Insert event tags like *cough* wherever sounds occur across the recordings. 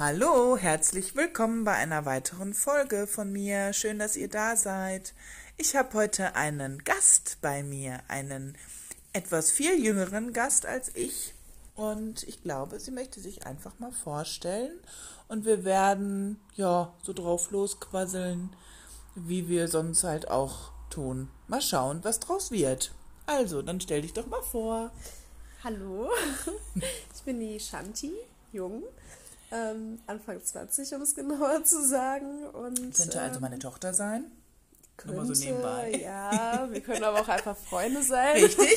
Hallo, herzlich willkommen bei einer weiteren Folge von mir. Schön, dass ihr da seid. Ich habe heute einen Gast bei mir, einen etwas viel jüngeren Gast als ich. Und ich glaube, sie möchte sich einfach mal vorstellen. Und wir werden ja so drauf losquasseln, wie wir sonst halt auch tun. Mal schauen, was draus wird. Also, dann stell dich doch mal vor. Hallo, *laughs* ich bin die Shanti, jung, ähm, Anfang 20, um es *laughs* genauer zu sagen. Und, Könnte also ähm, meine Tochter sein. Nur mal könnte, so nebenbei. *laughs* Ja, wir können aber auch einfach Freunde sein. Richtig? *laughs*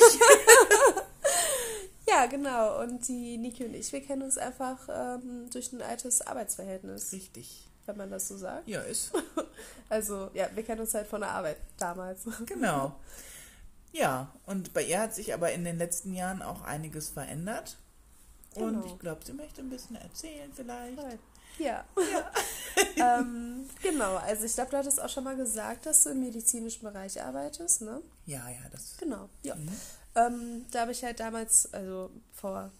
Ja, genau. Und die Niki und ich, wir kennen uns einfach ähm, durch ein altes Arbeitsverhältnis, Richtig. wenn man das so sagt. Ja, ist. Also, ja, wir kennen uns halt von der Arbeit damals. Genau. Ja, und bei ihr hat sich aber in den letzten Jahren auch einiges verändert. Und Genau. ich glaube, sie möchte ein bisschen erzählen vielleicht. Toll. Ja. *laughs* ähm, genau, also ich glaube, du hattest auch schon mal gesagt, dass du im medizinischen Bereich arbeitest, ne? Ja, ja, das. Genau, ja. Mhm. Ähm, da habe ich halt damals, also vor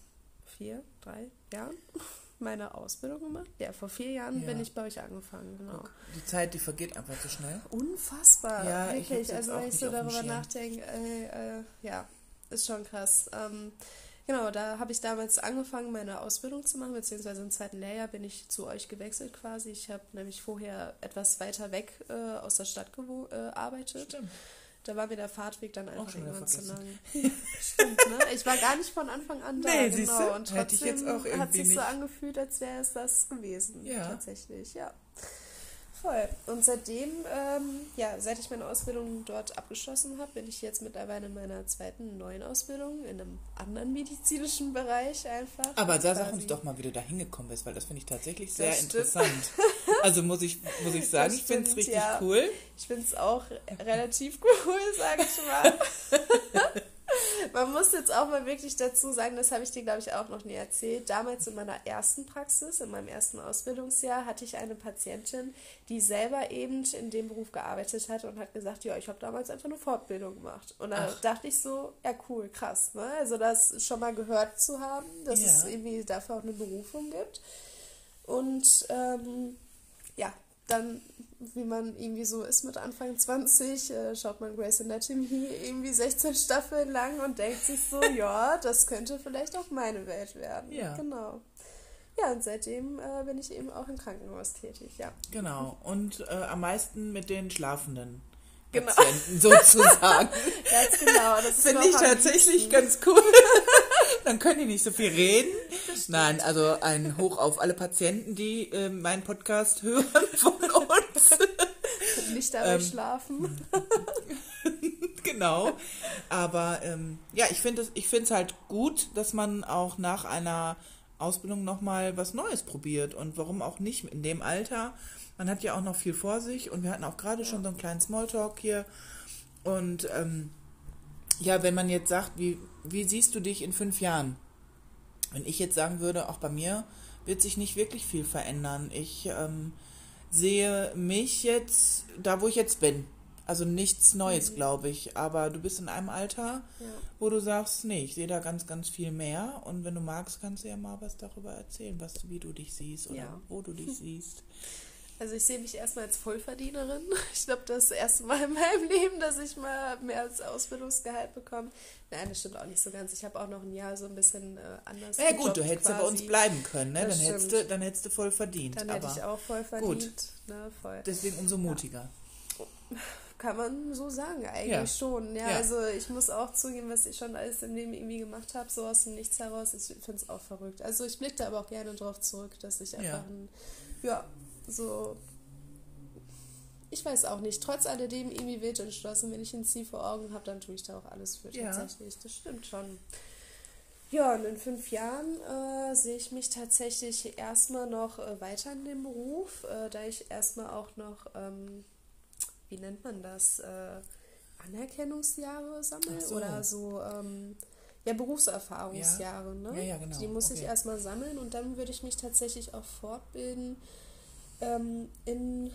vier, drei Jahren, *laughs* meine Ausbildung gemacht. Ja, vor vier Jahren Ja. bin ich bei euch angefangen, genau. Guck, die Zeit, die vergeht einfach so schnell. Unfassbar, Ja, ich wirklich. jetzt Also wenn ich so darüber nachdenke, äh, äh, ja, ist schon krass. Ähm, genau, da habe ich damals angefangen, meine Ausbildung zu machen, beziehungsweise im zweiten Lehrjahr bin ich zu euch gewechselt quasi. Ich habe nämlich vorher etwas weiter weg äh, aus der Stadt äh, arbeitet. Stimmt. Da war mir der Fahrtweg dann einfach irgendwann zu lang. *laughs* Stimmt, ne? Ich war gar nicht von Anfang an da, Nee, siehst genau. Und trotzdem jetzt auch hat sich so angefühlt, als wäre es das gewesen. Ja. Tatsächlich, ja. Voll. Und seitdem, ähm, ja, seit ich meine Ausbildung dort abgeschlossen habe, bin ich jetzt mittlerweile in meiner zweiten neuen Ausbildung in einem anderen medizinischen Bereich einfach. Aber da sag uns doch mal, wie du da hingekommen bist, weil das finde ich tatsächlich sehr stimmt. interessant. Also muss ich, muss ich sagen, Das ich finde es stimmt, richtig ja. cool. Ich finde es auch relativ cool, sage ich mal. *laughs* Man muss jetzt auch mal wirklich dazu sagen, das habe ich dir, glaube ich, auch noch nie erzählt. Damals in meiner ersten Praxis, in meinem ersten Ausbildungsjahr, hatte ich eine Patientin, die selber eben in dem Beruf gearbeitet hat und hat gesagt, ja, ich habe damals einfach eine Fortbildung gemacht. Und Ach. dachte ich so, ja cool, krass. Ne? Also das schon mal gehört zu haben, dass Ja. es irgendwie dafür auch eine Berufung gibt. Und ähm, ja, dann, wie man irgendwie so ist mit Anfang 20, äh, schaut man Grey's Anatomy irgendwie 16 Staffeln lang und denkt sich so, *laughs* ja, das könnte vielleicht auch meine Welt werden. Ja. Genau. Ja, und seitdem äh, bin ich eben auch im Krankenhaus tätig, ja. Genau. Und äh, am meisten mit den schlafenden Genau. Patienten *laughs* sozusagen. Ganz genau. Das Finde ich tatsächlich ganz cool. *laughs* Dann können die nicht so viel reden. Nein, also ein Hoch auf alle Patienten, die äh, meinen Podcast hören *laughs* von uns. Nicht dabei Ähm, schlafen. *laughs* genau. Aber ähm, ja, ich finde es halt gut, dass man auch nach einer Ausbildung nochmal was Neues probiert. Und warum auch nicht in dem Alter? Man hat ja auch noch viel vor sich und wir hatten auch gerade schon so einen kleinen Smalltalk hier. Und ähm, ja, wenn man jetzt sagt, wie, wie siehst du dich in fünf Jahren? Wenn ich jetzt sagen würde, auch bei mir wird sich nicht wirklich viel verändern. Ich ähm, sehe mich jetzt da, wo ich jetzt bin. Also nichts Neues, glaube ich. Aber du bist in einem Alter, Ja. wo du sagst, nee, ich sehe da ganz, ganz viel mehr. Und wenn du magst, kannst du ja mal was darüber erzählen, was, wie du dich siehst oder Ja. wo du dich siehst. *laughs* Also ich sehe mich erstmal als Vollverdienerin. *laughs* Ich glaube, das erste Mal in meinem *laughs* Leben, dass ich mal mehr als Ausbildungsgehalt bekomme. Nein, das stimmt auch nicht so ganz. Ich habe auch noch ein Jahr so ein bisschen äh, anders. Ja, gut, du hättest ja bei uns quasi. bleiben können, ne? Das Dann hättest, du, dann hättest du voll verdient. Dann hätte ich auch voll verdient. Ne, voll. deswegen umso mutiger. Kann man so sagen, eigentlich Ja. schon. Ja, Ja. also ich muss auch zugeben, was ich schon alles im Leben irgendwie gemacht habe, so aus dem Nichts heraus. Ich finde es auch verrückt. Also ich blicke da aber auch gerne drauf zurück, dass ich einfach Ja. ein, ja, so. Ich weiß auch nicht. Trotz alledem irgendwie wild entschlossen. Wenn ich ein Ziel vor Augen habe, dann tue ich da auch alles für Ja. tatsächlich. Das stimmt schon. Ja, und in fünf Jahren äh, sehe ich mich tatsächlich erstmal noch äh, weiter in dem Beruf, äh, da ich erstmal auch noch, ähm, wie nennt man das, äh, Anerkennungsjahre sammle so. oder so, ähm, ja, Berufserfahrungsjahre, ne? Ja, ja, genau. Die muss ich Okay. erstmal sammeln und dann würde ich mich tatsächlich auch fortbilden ähm, in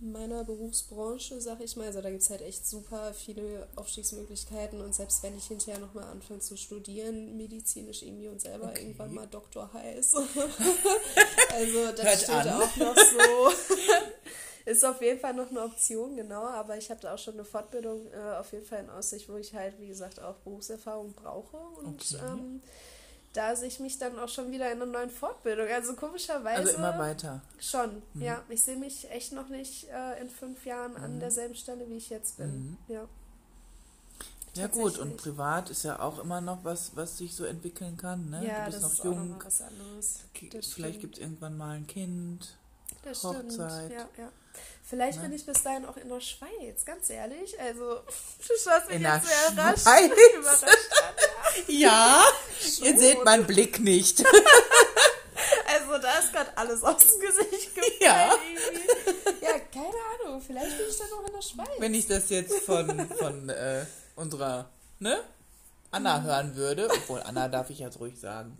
meiner Berufsbranche, sag ich mal. Also da gibt es halt echt super viele Aufstiegsmöglichkeiten und selbst wenn ich hinterher nochmal anfange zu studieren, medizinisch irgendwie und selber Okay. irgendwann mal Doktor heiß. *laughs* also das Hört steht an. auch noch so. *laughs* Ist auf jeden Fall noch eine Option, genau, aber ich habe da auch schon eine Fortbildung äh, auf jeden Fall in Aussicht, wo ich halt, wie gesagt, auch Berufserfahrung brauche und Okay. ähm, da sehe ich mich dann auch schon wieder in einer neuen Fortbildung. Also komischerweise. Also immer weiter. Schon, Mhm. ja. Ich sehe mich echt noch nicht äh, in fünf Jahren an derselben Stelle, wie ich jetzt bin. Mhm. Ja. Ja gut, und privat ist ja auch immer noch was, was sich so entwickeln kann. Ne? Ja, du bist das noch ist auch jung. noch mal was anderes. Das Vielleicht gibt es irgendwann mal ein Kind. Das Hochzeit. stimmt. Ja, ja. Vielleicht Ne? bin ich bis dahin auch in der Schweiz, ganz ehrlich. Also, *laughs* du schaust mich In jetzt sehr. Schweiz? überrascht an. Ja, Schon. *laughs* ihr seht meinen Blick nicht. *laughs* Also, da ist gerade alles aus dem Gesicht gefallen. Ja. Ja, keine Ahnung. Vielleicht bin ich dann auch in der Schweiz. Wenn ich das jetzt von, von äh, unserer ne? Anna hören würde, obwohl Anna darf ich jetzt ruhig sagen.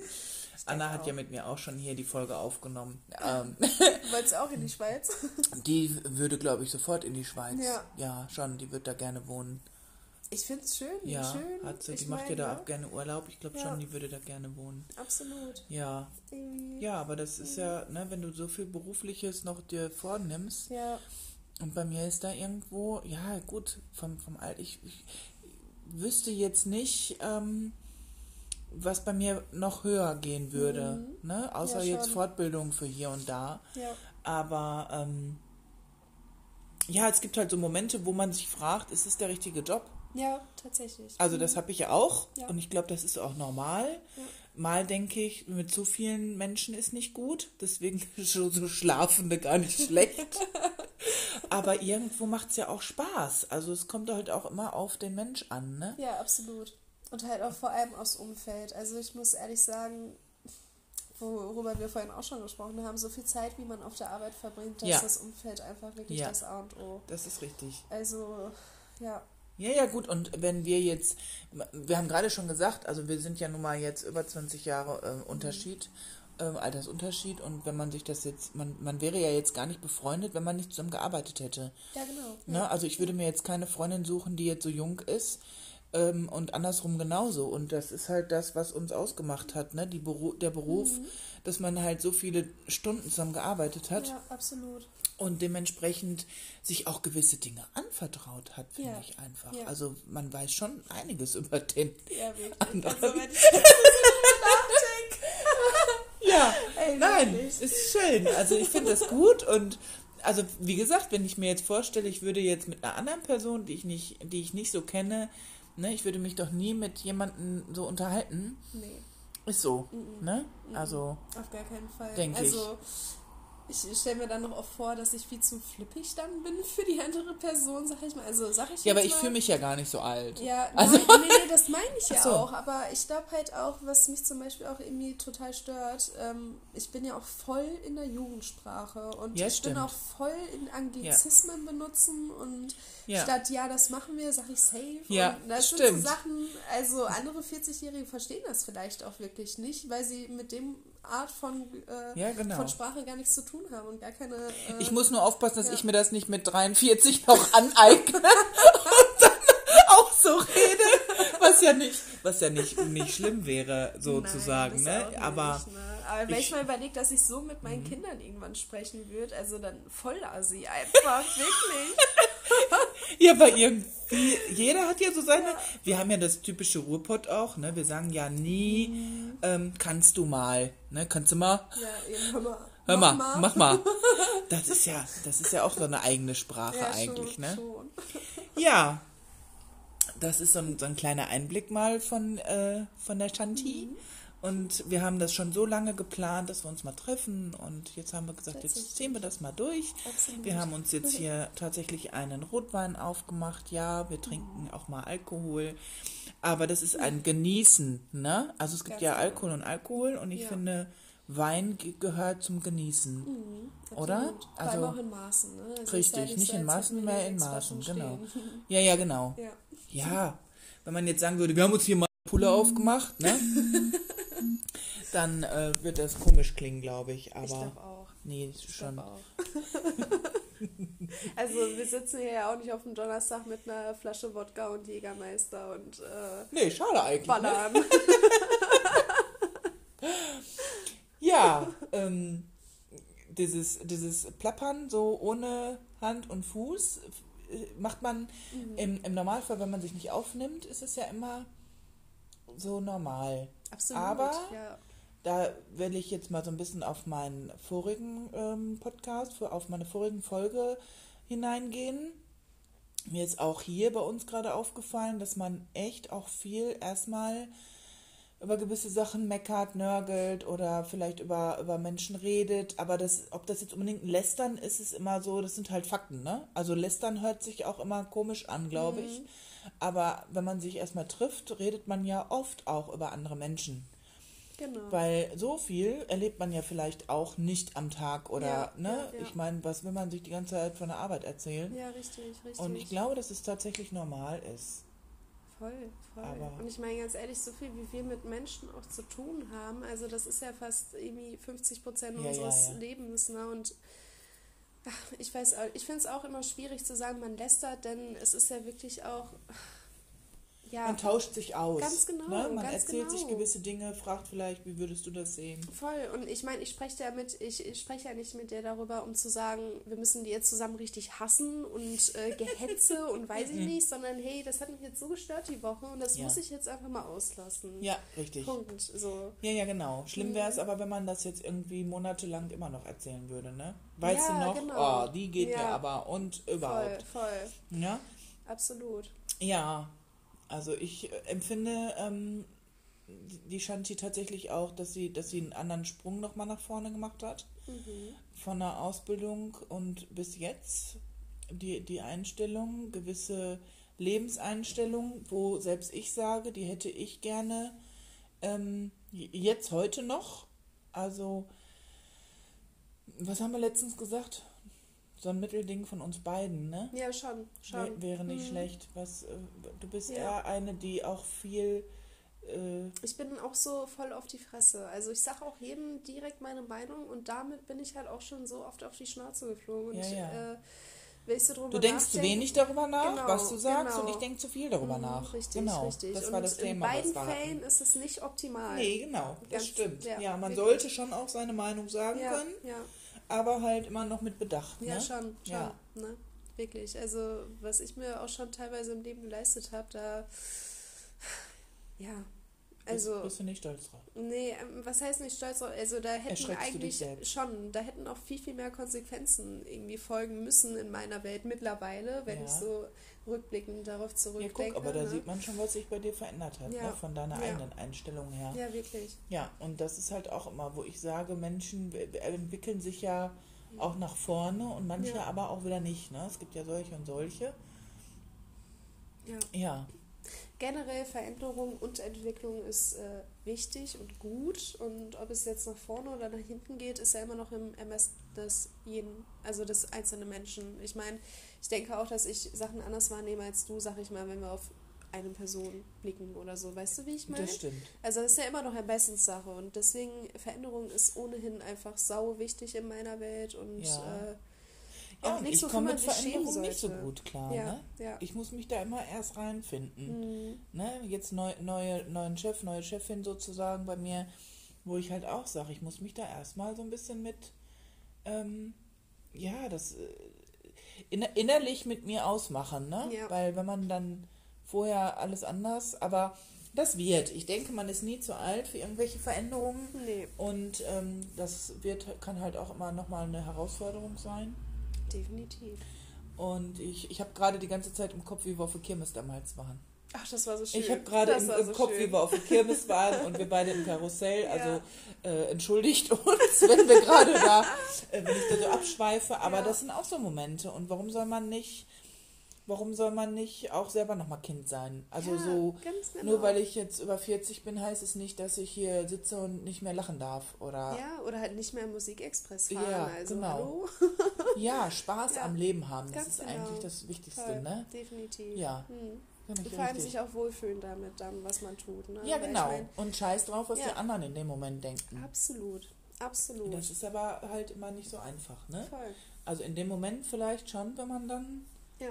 Anna hat ja mit mir auch schon hier die Folge aufgenommen. Ähm, *laughs* Du wolltest auch in die Schweiz? *laughs* die würde, glaube ich, sofort in die Schweiz. Ja. ja, schon. Die wird da gerne wohnen. Ich finde es schön. Ja, schön. hat sie. Ich Die macht ja da auch gerne Urlaub. Ich glaube Ja. schon, die würde da gerne wohnen. Absolut. Ja, ja, aber das ist ja, ne, wenn du so viel Berufliches noch dir vornimmst Ja. und bei mir ist da irgendwo, ja gut, vom, vom Alt, ich, ich wüsste jetzt nicht, ähm, was bei mir noch höher gehen würde, ne, außer Ja, jetzt. Fortbildung für hier und da, Ja. aber ähm, ja, es gibt halt so Momente, wo man sich fragt, ist es der richtige Job? Ja, tatsächlich. Also das habe ich ja auch Ja. und ich glaube, das ist auch normal. Mal denke ich, mit zu vielen Menschen ist nicht gut, deswegen ist *laughs* so, so Schlafende gar nicht schlecht. *laughs* Aber irgendwo macht es ja auch Spaß. Also es kommt halt auch immer auf den Mensch an, ne? Ja, absolut. Und halt auch vor allem aufs Umfeld. Also ich muss ehrlich sagen, worüber wir vorhin auch schon gesprochen haben, so viel Zeit, wie man auf der Arbeit verbringt, dass Ja. das Umfeld einfach wirklich Ja. das A und O. Das ist richtig. Also, ja. Ja, ja, gut. Und wenn wir jetzt, wir haben gerade schon gesagt, also wir sind ja nun mal jetzt über 20 Jahre äh, Unterschied, ähm, Altersunterschied. Und wenn man sich das jetzt, man, man wäre ja jetzt gar nicht befreundet, wenn man nicht zusammen gearbeitet hätte. Ja, genau. Ne? Also ich würde mir jetzt keine Freundin suchen, die jetzt so jung ist ähm, und andersrum genauso. Und das ist halt das, was uns ausgemacht hat, ne? Die Beru der Beruf, dass man halt so viele Stunden zusammen gearbeitet hat Ja, absolut. und dementsprechend sich auch gewisse Dinge anvertraut hat, finde Ja. ich einfach. Ja. Also man weiß schon einiges über den. Ja, wirklich. *laughs* Andere. Also, wenn ich *laughs* Ja, Ey, nein, wirklich. ist schön. Also ich finde das gut und also wie gesagt, wenn ich mir jetzt vorstelle, ich würde jetzt mit einer anderen Person, die ich nicht, die ich nicht so kenne, ne, ich würde mich doch nie mit jemandem so unterhalten. denke, nee. Ist so, ne? Also Auf gar keinen Fall. Denk ich. also, ich, stelle mir dann noch oft vor, dass ich viel zu flippig dann bin für die andere Person, sag ich mal. Also, sag ich ja, aber ich fühle mich ja gar nicht so alt. Ja, Also- nein, nee, nee, das meine ich *laughs* ja so. auch. Aber ich glaube halt auch, was mich zum Beispiel auch irgendwie total stört, ähm, ich bin ja auch voll in der Jugendsprache und Ja, ich stimmt. bin auch voll in Anglizismen benutzen und Ja. statt ja, das machen wir, sage ich safe. Ja, und das sind stimmt. so Sachen, also andere 40-Jährige verstehen das vielleicht auch wirklich nicht, weil sie mit dem Art von, äh, Ja, genau. von Sprache gar nichts zu tun haben und gar keine. Äh, Ich muss nur aufpassen, dass Ja. ich mir das nicht mit 43 noch aneigne *laughs* und dann auch so rede, was ja nicht, was ja nicht, nicht schlimm wäre, sozusagen, Nein, ne? nicht, Aber ne? Aber wenn ich, ich- Mhm. mal überlege, dass ich so mit meinen Kindern irgendwann sprechen würde, also dann voll Assi einfach, wirklich. *laughs* Ja, aber irgendwie, jeder hat ja so seine. Wir haben ja das typische Ruhrpott auch, ne? Wir sagen ja nie, Mhm. ähm, kannst du mal, ne? Kannst du mal? Ja, eben, hör mal. Hör mach mal, mach mal. *laughs* Das ist ja, das ist ja auch so eine eigene Sprache Ja, eigentlich, schon, ne? Schon. *laughs* Ja. Das ist so ein, so ein kleiner Einblick mal von, äh, von der Shanti. Mhm. Und wir haben das schon so lange geplant, dass wir uns mal treffen. Und jetzt haben wir gesagt, jetzt ziehen wir das mal durch. Absolut. Wir haben uns jetzt hier tatsächlich einen Rotwein aufgemacht. Ja, wir trinken auch mal Alkohol. Aber das ist ein Genießen, ne? Also es gibt Ganz ja genau. Alkohol und Alkohol. Und ich Ja. finde, Wein ge- gehört zum Genießen. Mhm, Oder? Vor allem Also- auch in Maßen, ne? Also Richtig, nicht so, in Maßen, mehr in Maßen, genau. Ja, ja, genau. Ja. Ja, wenn man jetzt sagen würde, wir haben uns hier mal eine Pulle aufgemacht, ne? *laughs* Dann äh, wird das komisch klingen, glaube ich. Aber Ich glaube auch. nee, Ich schon. auch. *laughs* Also wir sitzen hier ja auch nicht auf dem Donnerstag mit einer Flasche Wodka und Jägermeister und äh, Nee, schade eigentlich. ballern. Ne? *laughs* Ja, ähm, dieses, dieses Plappern so ohne Hand und Fuß äh, macht man im, im Normalfall, wenn man sich nicht aufnimmt, ist es ja immer so normal. Absolut. Aber ja. Da will ich jetzt mal so ein bisschen auf meinen vorigen ähm, Podcast, für, auf meine vorigen Folge hineingehen. Mir ist auch hier bei uns gerade aufgefallen, dass man echt auch viel erstmal über gewisse Sachen meckert, nörgelt oder vielleicht über, über Menschen redet. Aber das, ob das jetzt unbedingt ein Lästern ist, ist immer so, das sind halt Fakten, ne? Also Lästern hört sich auch immer komisch an, glaube ich. Aber wenn man sich erstmal trifft, redet man ja oft auch über andere Menschen. Genau. Weil so viel erlebt man ja vielleicht auch nicht am Tag oder, Ja, ne? ja, ja. Ich meine, was will man sich die ganze Zeit von der Arbeit erzählen? ja, richtig, richtig. Und ich glaube, dass es tatsächlich normal ist. Voll, voll. Aber- und ich meine ganz ehrlich, so viel wie wir mit Menschen auch zu tun haben, also das ist ja fast irgendwie 50 Prozent Ja, ja, unseres ja. Lebens, ne? Und ach, ich weiß, ich finde es auch immer schwierig zu sagen, man lästert, denn es ist ja wirklich auch, ja, Man tauscht sich aus. Ganz genau, Ne? Man ganz erzählt sich genau. gewisse Dinge, fragt vielleicht, wie würdest du das sehen? voll. Und ich meine, ich spreche ja mit, ich, ich spreche ja nicht mit dir darüber, um zu sagen, wir müssen die jetzt zusammen richtig hassen und äh, Gehetze *laughs* und weiß ich nicht, sondern hey, das hat mich jetzt so gestört die Woche und das Mhm. Ja. muss ich jetzt einfach mal auslassen. Ja, richtig. Punkt. So. Ja, ja, genau. Schlimm wäre Mhm. es aber, wenn man das jetzt irgendwie monatelang immer noch erzählen würde, ne? Weißt Ja, du noch, genau. oh, die geht Ja. ja aber und Voll, überhaupt. voll. Ja? Absolut. Ja, also ich äh, empfinde ähm, die- Shanti tatsächlich auch, dass sie, dass sie einen anderen Sprung nochmal nach vorne gemacht hat. Mhm. Von der Ausbildung und bis jetzt die, die Einstellung, gewisse Lebenseinstellung, wo selbst ich sage, die hätte ich gerne ähm, jetzt heute noch. Also, was haben wir letztens gesagt? So ein Mittelding von uns beiden, ne? Ja, schon. schon. Wär, wäre nicht Mhm. schlecht. Was, äh, du bist Ja. eher eine, die auch viel. Äh, Ich bin auch so voll auf die Fresse. Also ich sage auch jedem direkt meine Meinung und damit bin ich halt auch schon so oft auf die Schnauze geflogen. Und Ja, ja. Äh, ich so drüber du denkst zu wenig darüber nach, Genau, was du sagst, genau. und ich denke zu viel darüber Mhm, nach. Richtig, genau, richtig. das und war das in Thema, beiden was wir Fällen ist es nicht optimal. Nee, genau, das Ganz- stimmt. ja, man wirklich. sollte schon auch seine Meinung sagen können, ja, aber halt immer noch mit Bedacht. ja, ne? schon, schon. Ja. Ne? Wirklich. Also was ich mir auch schon teilweise im Leben geleistet habe, da *sighs* ja. Also bist, bist du nicht stolz drauf? Nee, ähm, was heißt nicht stolz drauf? Also da hätten eigentlich schon, da hätten auch viel, viel mehr Konsequenzen irgendwie folgen müssen in meiner Welt mittlerweile, wenn Ja. ich so rückblickend darauf Ja, zurückdenke. guck, aber da ne? sieht man schon, was sich bei dir verändert hat, Ja. ne? von deiner Ja. eigenen Einstellung her. Ja, wirklich. Ja, und das ist halt auch immer, wo ich sage, Menschen entwickeln sich ja auch nach vorne und manche Ja. aber auch wieder nicht. Ne? Es gibt ja solche und solche. Ja. Ja, Generell Veränderung und Entwicklung ist äh, wichtig und gut und ob es jetzt nach vorne oder nach hinten geht, ist ja immer noch im Ermessen des jeden, also des einzelnen Menschen. Ich meine, ich denke auch, dass ich Sachen anders wahrnehme als du, sag ich mal, wenn wir auf eine Person blicken oder so. Weißt du, wie ich meine? das stimmt. Also das ist ja immer noch Ermessenssache und deswegen Veränderung ist ohnehin einfach sau wichtig in meiner Welt und Ja. äh, Ja, auch nicht ich so, komme man mit Veränderungen nicht so gut klar. ja, Ne? ja. Ich muss mich da immer erst reinfinden. Mhm. Ne? Jetzt neu, neue, neuen Chef, neue Chefin sozusagen bei mir, wo ich halt auch sage, ich muss mich da erstmal so ein bisschen mit, ähm, ja, das äh, innerlich mit mir ausmachen, ne? Ja. Weil wenn man dann vorher alles anders, aber das wird. Ich denke, man ist nie zu alt für irgendwelche Veränderungen. Nee, Und ähm, das wird, kann halt auch immer nochmal eine Herausforderung sein. definitiv. Und ich, ich habe gerade die ganze Zeit im Kopf, wie wir auf der Kirmes damals waren. Ach, das war so schön. Ich habe gerade im, im so Kopf, schön. wie wir auf der Kirmes waren und wir beide im Karussell. *laughs* Ja. Also äh, entschuldigt uns, *laughs* wenn wir gerade da, äh, wenn ich da so abschweife. Aber Ja. das sind auch so Momente. Und warum soll man nicht, warum soll man nicht auch selber nochmal Kind sein? Also ja, so, genau. nur weil ich jetzt über 40 bin, heißt es nicht, dass ich hier sitze und nicht mehr lachen darf. Oder Ja, oder halt nicht mehr im Musikexpress fahren. Ja, also, genau. hallo? ja, Spaß *laughs* Ja, am Leben haben. Das ist genau. eigentlich das Wichtigste, Voll, ne? definitiv. Ja, Hm. Finde ich Vor allem richtig. sich auch wohlfühlen damit, dann, was man tut. Ne? Ja, genau. Ich mein, und scheiß drauf, was Ja. die anderen in dem Moment denken. absolut. Absolut. Das ist aber halt immer nicht so einfach, ne? Voll. Also in dem Moment vielleicht schon, wenn man dann. Ja.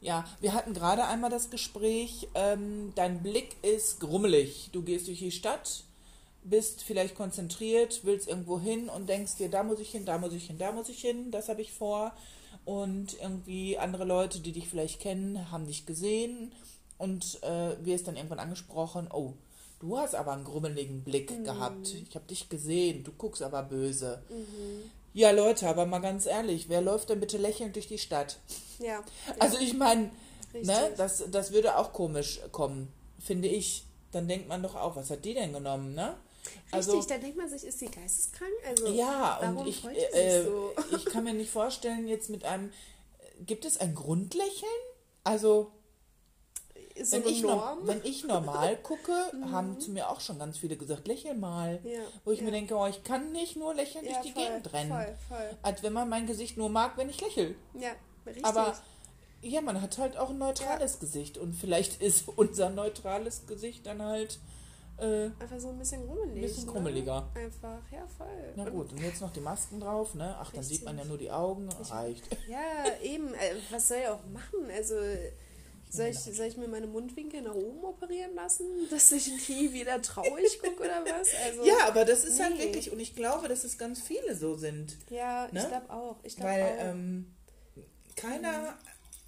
Ja, wir hatten gerade einmal das Gespräch, ähm, dein Blick ist grummelig. Du gehst durch die Stadt, bist vielleicht konzentriert, willst irgendwo hin und denkst dir, da muss ich hin, da muss ich hin, da muss ich hin, das habe ich vor. Und irgendwie andere Leute, die dich vielleicht kennen, haben dich gesehen und äh, wirst dann irgendwann angesprochen, oh, du hast aber einen grummeligen Blick gehabt. Ich habe dich gesehen, du guckst aber böse. Ja, Leute, aber mal ganz ehrlich, wer läuft denn bitte lächelnd durch die Stadt? Ja. *laughs* Also ich meine, ne, das, das würde auch komisch kommen, finde ich. Dann denkt man doch auch, was hat die denn genommen, ne? Richtig, dann denkt man sich, ist sie geisteskrank? Also, ja, warum und ich, freut sie sich äh, so? ich kann mir nicht vorstellen, jetzt mit einem, gibt es ein Grundlächeln? Also, so wenn ich, no- Norm? Mhm. wenn ich normal *laughs* gucke, haben zu mir auch schon ganz viele gesagt, lächel mal. Ja, Wo ich ja. mir denke, oh, ich kann nicht nur lächeln ja, durch die voll, Gegend rennen. Voll, voll. Als wenn man mein Gesicht nur mag, wenn ich lächle. Ja, richtig. Aber ja, man hat halt auch ein neutrales Gesicht und vielleicht *laughs* ist unser neutrales Gesicht dann halt äh, Einfach so ein bisschen grummelig. ein bisschen ne? grummeliger. Einfach, ja, voll. Na gut, und jetzt noch die Masken drauf, ne? Ach, dann sieht man ja nur die Augen, reicht. *laughs* Ja, eben. Äh, was soll ich auch machen? Also, soll ich, soll ich mir meine Mundwinkel nach oben operieren lassen, *laughs* dass ich nie wieder traurig gucke oder was? Also, Ja, aber das ist halt nee. wirklich, und ich glaube, dass es ganz viele so sind. Ja, ich Ne? glaube auch. Ich glaube Weil auch. ähm, keiner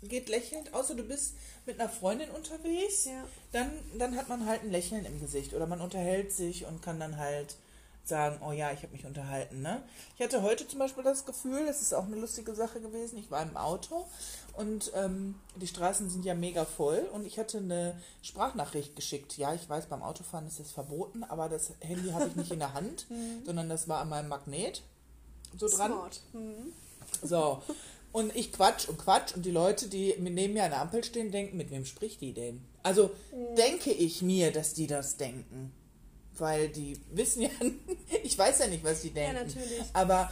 geht lächelnd, außer du bist mit einer Freundin unterwegs, Ja. dann, dann hat man halt ein Lächeln im Gesicht oder man unterhält sich und kann dann halt sagen, oh ja, ich habe mich unterhalten. Ne? Ich hatte heute zum Beispiel das Gefühl, das ist auch eine lustige Sache gewesen, ich war im Auto und ähm, die Straßen sind ja mega voll und ich hatte eine Sprachnachricht geschickt. Ja, ich weiß, beim Autofahren ist das verboten, aber das Handy habe ich nicht in der Hand, *laughs* sondern das war an meinem Magnet so dran. Smart. Mhm. So. Und ich quatsch und quatsch und die Leute, die neben mir an der Ampel stehen, denken, mit wem spricht die denn? Also denke ich mir, dass die das denken. Weil die wissen ja, *laughs* ich weiß ja nicht, was die denken. natürlich. Aber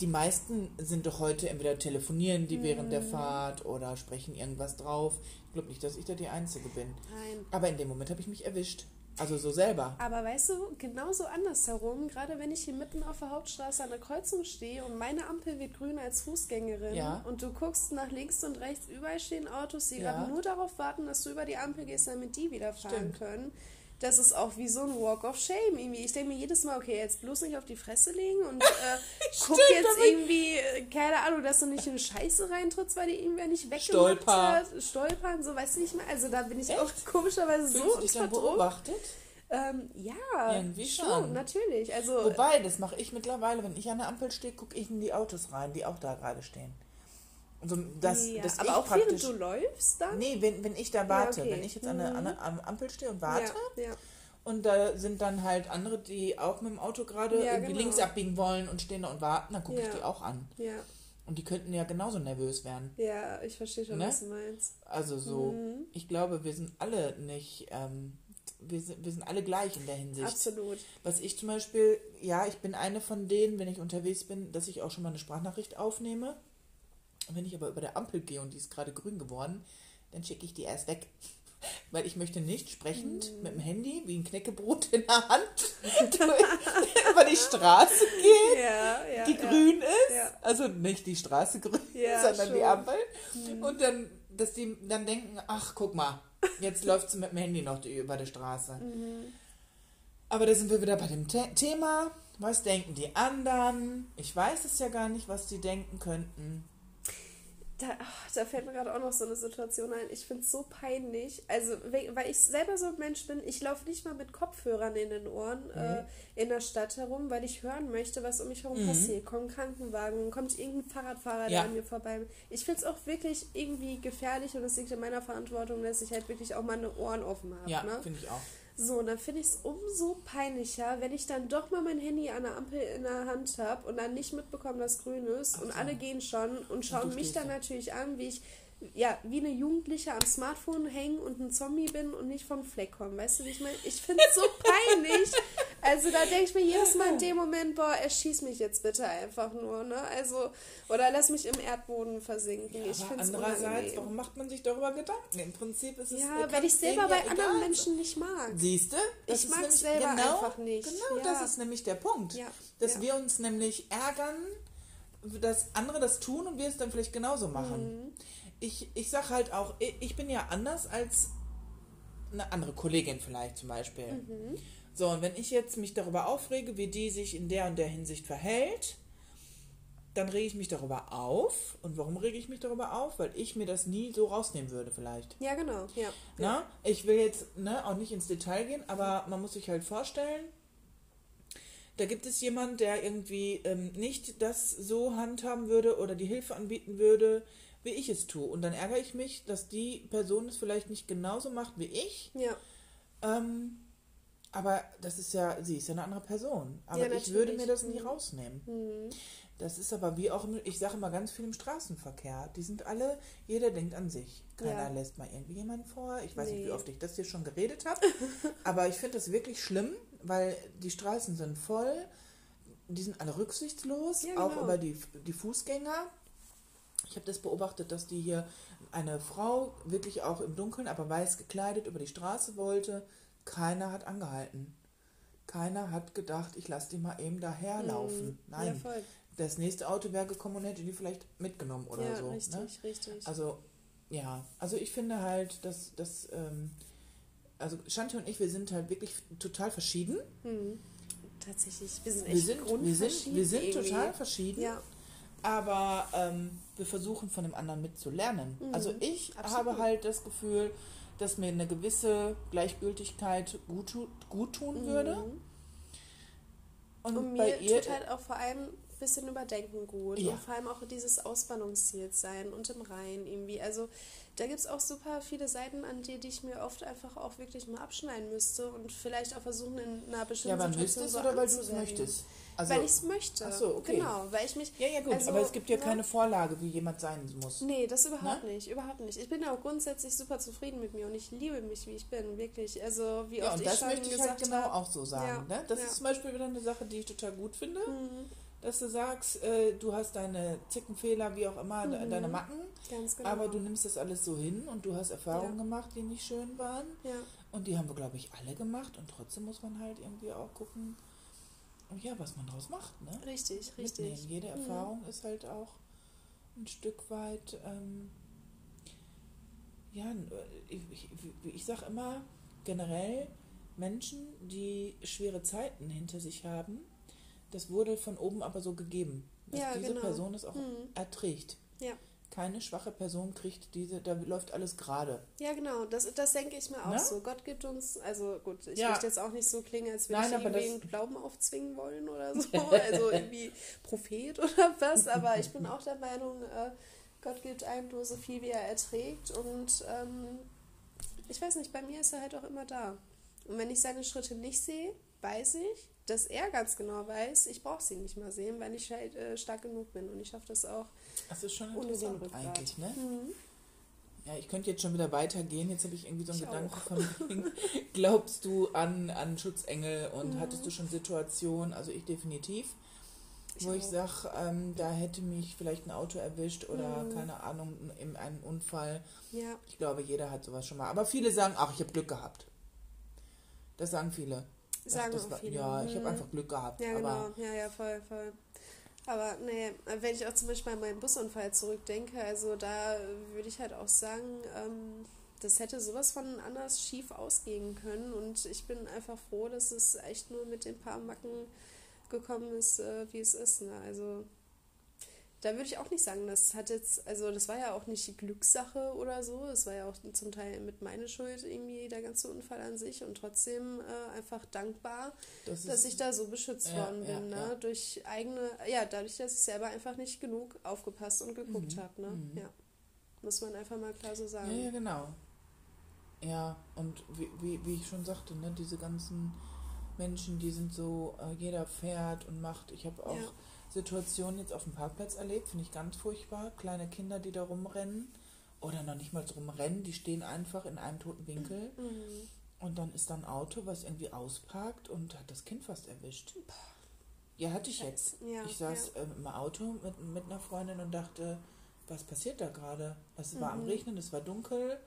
die meisten sind doch heute entweder telefonieren die während der Fahrt oder sprechen irgendwas drauf. Ich glaube nicht, dass ich da die Einzige bin. Nein. Aber in dem Moment habe ich mich erwischt. Also so selber. Aber weißt du, genauso andersherum, gerade wenn ich hier mitten auf der Hauptstraße an der Kreuzung stehe und meine Ampel wird grün als Fußgängerin Ja. und du guckst nach links und rechts, überall stehen Autos, die Ja. gerade nur darauf warten, dass du über die Ampel gehst, damit die wieder fahren Stimmt. können. Das ist auch wie so ein Walk of Shame irgendwie. Ich denke mir jedes Mal, okay, jetzt bloß nicht auf die Fresse legen und äh, *laughs* guck Stimmt, jetzt irgendwie, äh, keine Ahnung, dass du nicht in Scheiße reintrittst, weil dir irgendwer nicht weggemacht Stolper. hat. Stolpern, so weißt du nicht mehr. Also da bin ich auch komischerweise Fühlst so du dich dann beobachtet? Ähm, ja, Irgendwie schon, schon. natürlich. Also, Wobei, das mache ich mittlerweile, wenn ich an der Ampel stehe, gucke ich in die Autos rein, die auch da gerade stehen. Also, dass, ja, dass aber ich auch praktisch. während du läufst dann? Nee, wenn, wenn ich da warte, okay. wenn ich jetzt an der, an der am Ampel stehe und warte Ja, ja. und da sind dann halt andere, die auch mit dem Auto gerade Ja, irgendwie genau. links abbiegen wollen und stehen da und warten, dann gucke Ja. ich die auch an. ja, Und die könnten ja genauso nervös werden. ja, ich verstehe schon, Ne? was du meinst. Also so, Mhm. ich glaube, wir sind alle nicht, ähm, wir sind, wir sind alle gleich in der Hinsicht. Absolut. Was ich zum Beispiel, ja, ich bin eine von denen, wenn ich unterwegs bin, dass ich auch schon mal eine Sprachnachricht aufnehme. Und wenn ich aber über der Ampel gehe und die ist gerade grün geworden, dann schicke ich die erst weg. *laughs* Weil ich möchte nicht sprechend Mm. mit dem Handy wie ein Knäckebrot in der Hand *laughs* *laughs* über die Straße gehen, Ja, ja. die ja. grün ist. Also nicht die Straße grün, sondern die schon. Mm. Ampel. Und dann, dass die dann denken, ach, guck mal, jetzt läuft sie mit dem Handy noch die, über die Straße. Mhm. Aber da sind wir wieder bei dem The Thema. Was denken die anderen? Ich weiß es ja gar nicht, was die denken könnten. Da, ach, da fällt mir gerade auch noch so eine Situation ein. Ich finde es so peinlich. Also, we- weil ich selber so ein Mensch bin, ich laufe nicht mal mit Kopfhörern in den Ohren äh, in der Stadt herum, weil ich hören möchte, was um mich herum Mhm. passiert. Kommt ein Krankenwagen, kommt irgendein Fahrradfahrer, Ja. der an mir vorbei. Ich finde es auch wirklich irgendwie gefährlich und es liegt in meiner Verantwortung, dass ich halt wirklich auch meine Ohren offen habe. Ja, ne? finde ich auch. So, und dann finde ich es umso peinlicher, wenn ich dann doch mal mein Handy an der Ampel in der Hand habe und dann nicht mitbekomme, dass grün ist und alle gehen schon und schauen du mich dann da. natürlich an, wie ich ja, wie eine Jugendliche am Smartphone hängen und ein Zombie bin und nicht vom Fleck komme. Weißt du, wie ich meine? Ich finde es so *laughs* peinlich. Also da denke ich mir jedes Mal in dem Moment, boah, erschieß mich jetzt bitte einfach nur, ne? Also, oder lass mich im Erdboden versinken. Ja, ich finde es Andererseits, warum macht man sich darüber Gedanken? Im Prinzip ist es Ja, weil ich selber bei anderen Menschen nicht mag. Siehst du? Ich mag es selber genau, einfach nicht. Genau, ja. das ist nämlich der Punkt. Ja. Dass ja. wir uns nämlich ärgern, dass andere das tun und wir es dann vielleicht genauso machen. Mhm ich, ich sag halt auch, ich bin ja anders als eine andere Kollegin vielleicht zum Beispiel. Mhm. So, und wenn ich jetzt mich darüber aufrege, wie die sich in der und der Hinsicht verhält, dann rege ich mich darüber auf. Und warum rege ich mich darüber auf? Weil ich mir das nie so rausnehmen würde, vielleicht. Ja, genau. Ja. Na, ich will jetzt ne, auch nicht ins Detail gehen, aber man muss sich halt vorstellen, da gibt es jemanden, der irgendwie ähm, nicht das so handhaben würde oder die Hilfe anbieten würde, wie ich es tue. Und dann ärgere ich mich, dass die Person es vielleicht nicht genauso macht wie ich. Ja. Ähm, aber das ist ja, sie ist ja eine andere Person. Aber ja, ich würde mir das nie mhm. rausnehmen. Mhm. Das ist aber wie auch, ich sage immer ganz viel im Straßenverkehr. Die sind alle, jeder denkt an sich. Keiner ja. lässt mal irgendwie jemanden vor. Ich weiß nee. nicht, wie oft ich das hier schon geredet habe. *laughs* aber ich finde das wirklich schlimm, weil die Straßen sind voll. Die sind alle rücksichtslos, ja, genau. auch über die, die Fußgänger. Ich habe das beobachtet, dass die hier eine Frau wirklich auch im Dunkeln, aber weiß gekleidet über die Straße wollte. Keiner hat angehalten. Keiner hat gedacht, ich lasse die mal eben daherlaufen. Mhm. Nein. Ja, das nächste Auto wäre gekommen und hätte die vielleicht mitgenommen oder ja, so. Richtig, ne? richtig. Also, ja, also ich finde halt, dass, dass ähm, also Shanti und ich, wir sind halt wirklich total verschieden. Mhm. Tatsächlich, wir sind echt wir sind, wir sind, wir sind total verschieden. Ja aber ähm, wir versuchen von dem anderen mitzulernen. Mhm, also ich absolut. habe halt das Gefühl, dass mir eine gewisse Gleichgültigkeit gut, gut tun mhm. würde. Und, Und mir ihr, tut halt auch vor allem ein bisschen Überdenken gut. Ja. Und vor allem auch dieses Ausbannungsziel sein und im Rein irgendwie. Also da gibt es auch super viele Seiten an dir, die ich mir oft einfach auch wirklich mal abschneiden müsste und vielleicht auch versuchen, in einer bestimmten ja, aber Situation so oder weil du es möchtest? Also, weil ich es möchte. Ach so, okay. Genau, weil ich mich. Ja, ja, gut, also, aber es gibt ja, ja, keine Vorlage, wie jemand sein muss. Nee, das überhaupt? Ne? nicht, überhaupt nicht. Ich bin auch grundsätzlich super zufrieden mit mir und ich liebe mich, wie ich bin, wirklich. Also, wie ja, oft und das möchte ich halt genau auch so sagen. Ja, ne? Das ist zum Beispiel wieder eine Sache, die ich total gut finde. Mhm. Dass du sagst, äh, du hast deine Zickenfehler, wie auch immer, mhm. deine Macken, Ganz genau. aber du nimmst das alles so hin und du hast Erfahrungen gemacht, die nicht schön waren. Ja. Und die haben wir, glaube ich, alle gemacht und trotzdem muss man halt irgendwie auch gucken, ja, was man daraus macht. Ne? Richtig, Mitnehmen. richtig. Jede mhm. Erfahrung mhm. ist halt auch ein Stück weit, ähm, ja, ich, ich, ich sage immer generell, Menschen, die schwere Zeiten hinter sich haben, das wurde von oben aber so gegeben, dass ja, diese genau. Person es auch mhm. erträgt. Ja keine schwache Person kriegt diese, da läuft alles gerade. Ja, genau, das, das denke ich mir auch Na? so. Gott gibt uns, also gut, ich ja. möchte jetzt auch nicht so klingen, als würde Nein, ich irgendwie einen Glauben aufzwingen wollen oder so, *laughs* also irgendwie Prophet oder was, aber ich bin auch der Meinung, äh, Gott gibt einem nur so viel, wie er erträgt und ähm, ich weiß nicht, bei mir ist er halt auch immer da. Und wenn ich seine Schritte nicht sehe, weiß ich, dass er ganz genau weiß, ich brauche sie nicht mal sehen, weil ich halt äh, stark genug bin und ich schaffe das auch das ist schon interessant eigentlich, ne? Mhm. Ja, ich könnte jetzt schon wieder weitergehen. Jetzt habe ich irgendwie so einen ich Gedanken von wegen, *laughs* glaubst du an, an Schutzengel und mhm. hattest du schon Situationen, also ich definitiv, ich wo auch. ich sage, ähm, da hätte mich vielleicht ein Auto erwischt oder mhm. keine Ahnung, in einem Unfall. Ja. Ich glaube, jeder hat sowas schon mal. Aber viele sagen, ach, ich habe Glück gehabt. Das sagen viele. Sagen ach, viele. Ja, ich habe mhm. einfach Glück gehabt. Ja, genau. ja, ja, voll, voll. Aber nee, wenn ich auch zum Beispiel an meinen Busunfall zurückdenke, also da würde ich halt auch sagen, ähm, das hätte sowas von anders schief ausgehen können. Und ich bin einfach froh, dass es echt nur mit den paar Macken gekommen ist, äh, wie es ist. Ne? Also da würde ich auch nicht sagen, das hat jetzt, also das war ja auch nicht Glückssache oder so, es war ja auch zum Teil mit meiner Schuld irgendwie der ganze Unfall an sich und trotzdem äh, einfach dankbar, das dass ich da so beschützt ja, worden bin, ja, ne? Ja. durch eigene, ja, dadurch, dass ich selber einfach nicht genug aufgepasst und geguckt mhm. habe, ne? Mhm. Ja. Muss man einfach mal klar so sagen. Ja, ja genau. Ja, und wie, wie, wie ich schon sagte, ne, diese ganzen Menschen, die sind so, äh, jeder fährt und macht. Ich habe auch Situation jetzt auf dem Parkplatz erlebt, finde ich ganz furchtbar. Kleine Kinder, die da rumrennen oder noch nicht mal drum rennen, die stehen einfach in einem toten Winkel. Mhm. Und dann ist da ein Auto, was irgendwie ausparkt und hat das Kind fast erwischt. Ja, hatte ich jetzt. Ja, ich saß ähm, im Auto mit, mit einer Freundin und dachte, was passiert da gerade? Es war am Mhm. Regnen, es war dunkel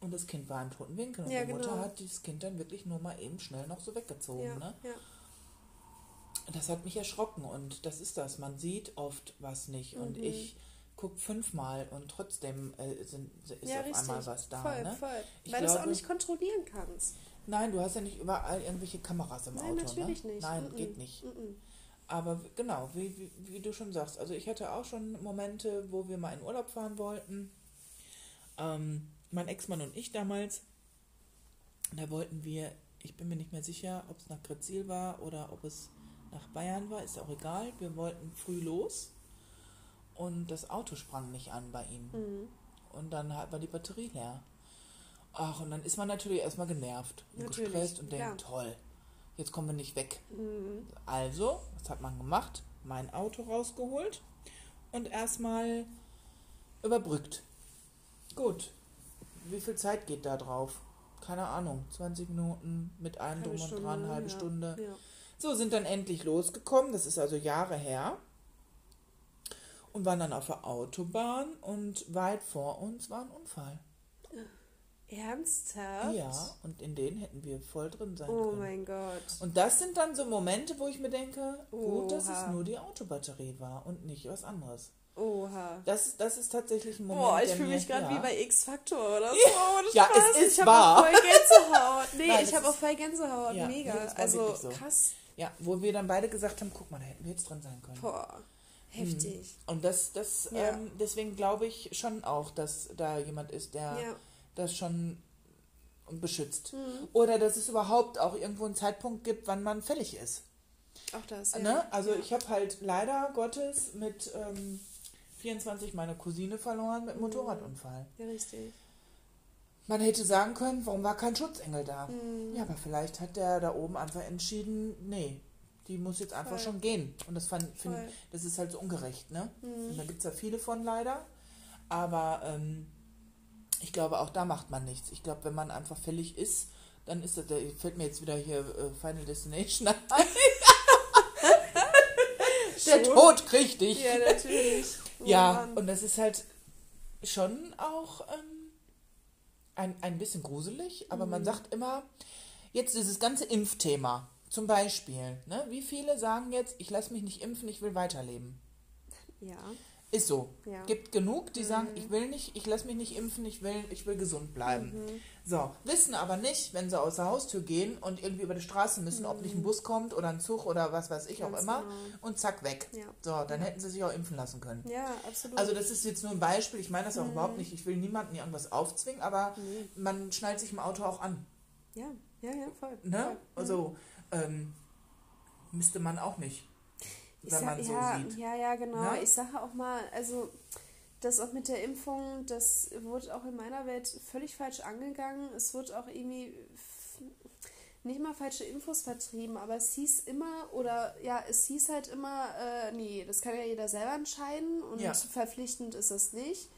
und das Kind war im toten Winkel. Und Ja, die Mutter genau. hat dieses Kind dann wirklich nur mal eben schnell noch so weggezogen. Ja, Ne? Das hat mich erschrocken und das ist das. Man sieht oft was nicht und Mhm. ich gucke fünfmal und trotzdem äh, sind, ist ja, auf richtig. einmal was da. voll, ne? voll. Ich Weil du es auch nicht kontrollieren kannst. Nein, du hast ja nicht überall irgendwelche Kameras im Nein, Auto. natürlich ne? nicht. Nein, Mhm. geht nicht. Mhm. Aber genau, wie, wie, wie du schon sagst, also ich hatte auch schon Momente, wo wir mal in Urlaub fahren wollten. Ähm, mein Ex-Mann und ich damals, da wollten wir, ich bin mir nicht mehr sicher, ob es nach Grezil war oder ob es nach Bayern war, ist auch egal. Wir wollten früh los und das Auto sprang nicht an bei ihm. Mhm. Und dann war die Batterie leer. Ach, und dann ist man natürlich erstmal genervt und Natürlich, gestresst und denkt, klar. toll, jetzt kommen wir nicht weg. Mhm. Also, was hat man gemacht? Mein Auto rausgeholt und erstmal überbrückt. Gut. Wie viel Zeit geht da drauf? Keine Ahnung. 20 Minuten mit allem Halbe drum und Stunde, dran, halbe ja. Stunde. Ja. So, sind dann endlich losgekommen. Das ist also Jahre her. Und waren dann auf der Autobahn und weit vor uns war ein Unfall. Ernsthaft? Ja, und in denen hätten wir voll drin sein Oh können. mein Gott. Und das sind dann so Momente, wo ich mir denke, gut, dass es Oha. nur die Autobatterie war und nicht was anderes. Oha. Das, das ist tatsächlich ein Moment, Boah, ich fühle mich gerade ja. wie bei X-Factor oder so. Ja, Spaß. es ist ich wahr. auch voll Gänsehaut. Nee, *laughs* Nein, ich habe auch voll Gänsehaut. Ja, Mega. also so. krass. Ja, wo wir dann beide gesagt haben, guck mal, da hätten wir jetzt drin sein können. Boah. Heftig. Und das, das, Ja. ähm, deswegen glaube ich schon auch, dass da jemand ist, der Ja. das schon beschützt. Mhm. Oder dass es überhaupt auch irgendwo einen Zeitpunkt gibt, wann man fällig ist. Auch das. Ja. Ne? Also ja. ich habe halt leider Gottes mit ähm, 24 meine Cousine verloren mit Mhm. Motorradunfall. Ja, richtig. Man hätte sagen können, warum war kein Schutzengel da? Mhm. Ja, aber vielleicht hat der da oben einfach entschieden, nee, die muss jetzt einfach Voll. schon gehen. Und das fand, find, das ist halt so ungerecht, ne? Mhm. Und da gibt es ja viele von leider. Aber ähm, ich glaube, auch da macht man nichts. Ich glaube, wenn man einfach fällig ist, dann ist das, da fällt mir jetzt wieder hier äh, Final Destination ein. *laughs* Der Schon? Tod kriegt dich. Ja, natürlich. *laughs* Oh Ja, Mann. und das ist halt schon auch ähm, ein, ein bisschen gruselig, aber Mhm. man sagt immer, jetzt dieses ganze Impfthema, zum Beispiel, ne, wie viele sagen jetzt, ich lasse mich nicht impfen, ich will weiterleben. ja. Ist so. Ja. Gibt genug, die sagen, Mhm. ich will nicht, ich lasse mich nicht impfen, ich will, ich will gesund bleiben. Mhm. So, wissen aber nicht, wenn sie aus der Haustür gehen und irgendwie über die Straße müssen, ob nicht ein Bus kommt oder ein Zug oder was weiß ich auch Mhm. Ganz immer. genau. Und zack, weg. Ja. So, dann Ja. hätten sie sich auch impfen lassen können. Ja, absolut. Also das ist jetzt nur ein Beispiel, ich meine das auch Mhm. überhaupt nicht, ich will niemandem irgendwas aufzwingen, aber man schnallt sich im Auto auch an. Ja, ja, ja, voll. Ne? voll. Also ähm, müsste man auch nicht, Ich wenn sag, man so ja, sieht. Ja, ja, genau. Ne? Ich sage auch mal, also das auch mit der Impfung, das wurde auch in meiner Welt völlig falsch angegangen. Es wird auch irgendwie nicht mal falsche Infos vertrieben, aber es hieß immer, oder ja, es hieß halt immer, äh, nee, das kann ja jeder selber entscheiden und Ja. verpflichtend ist es nicht.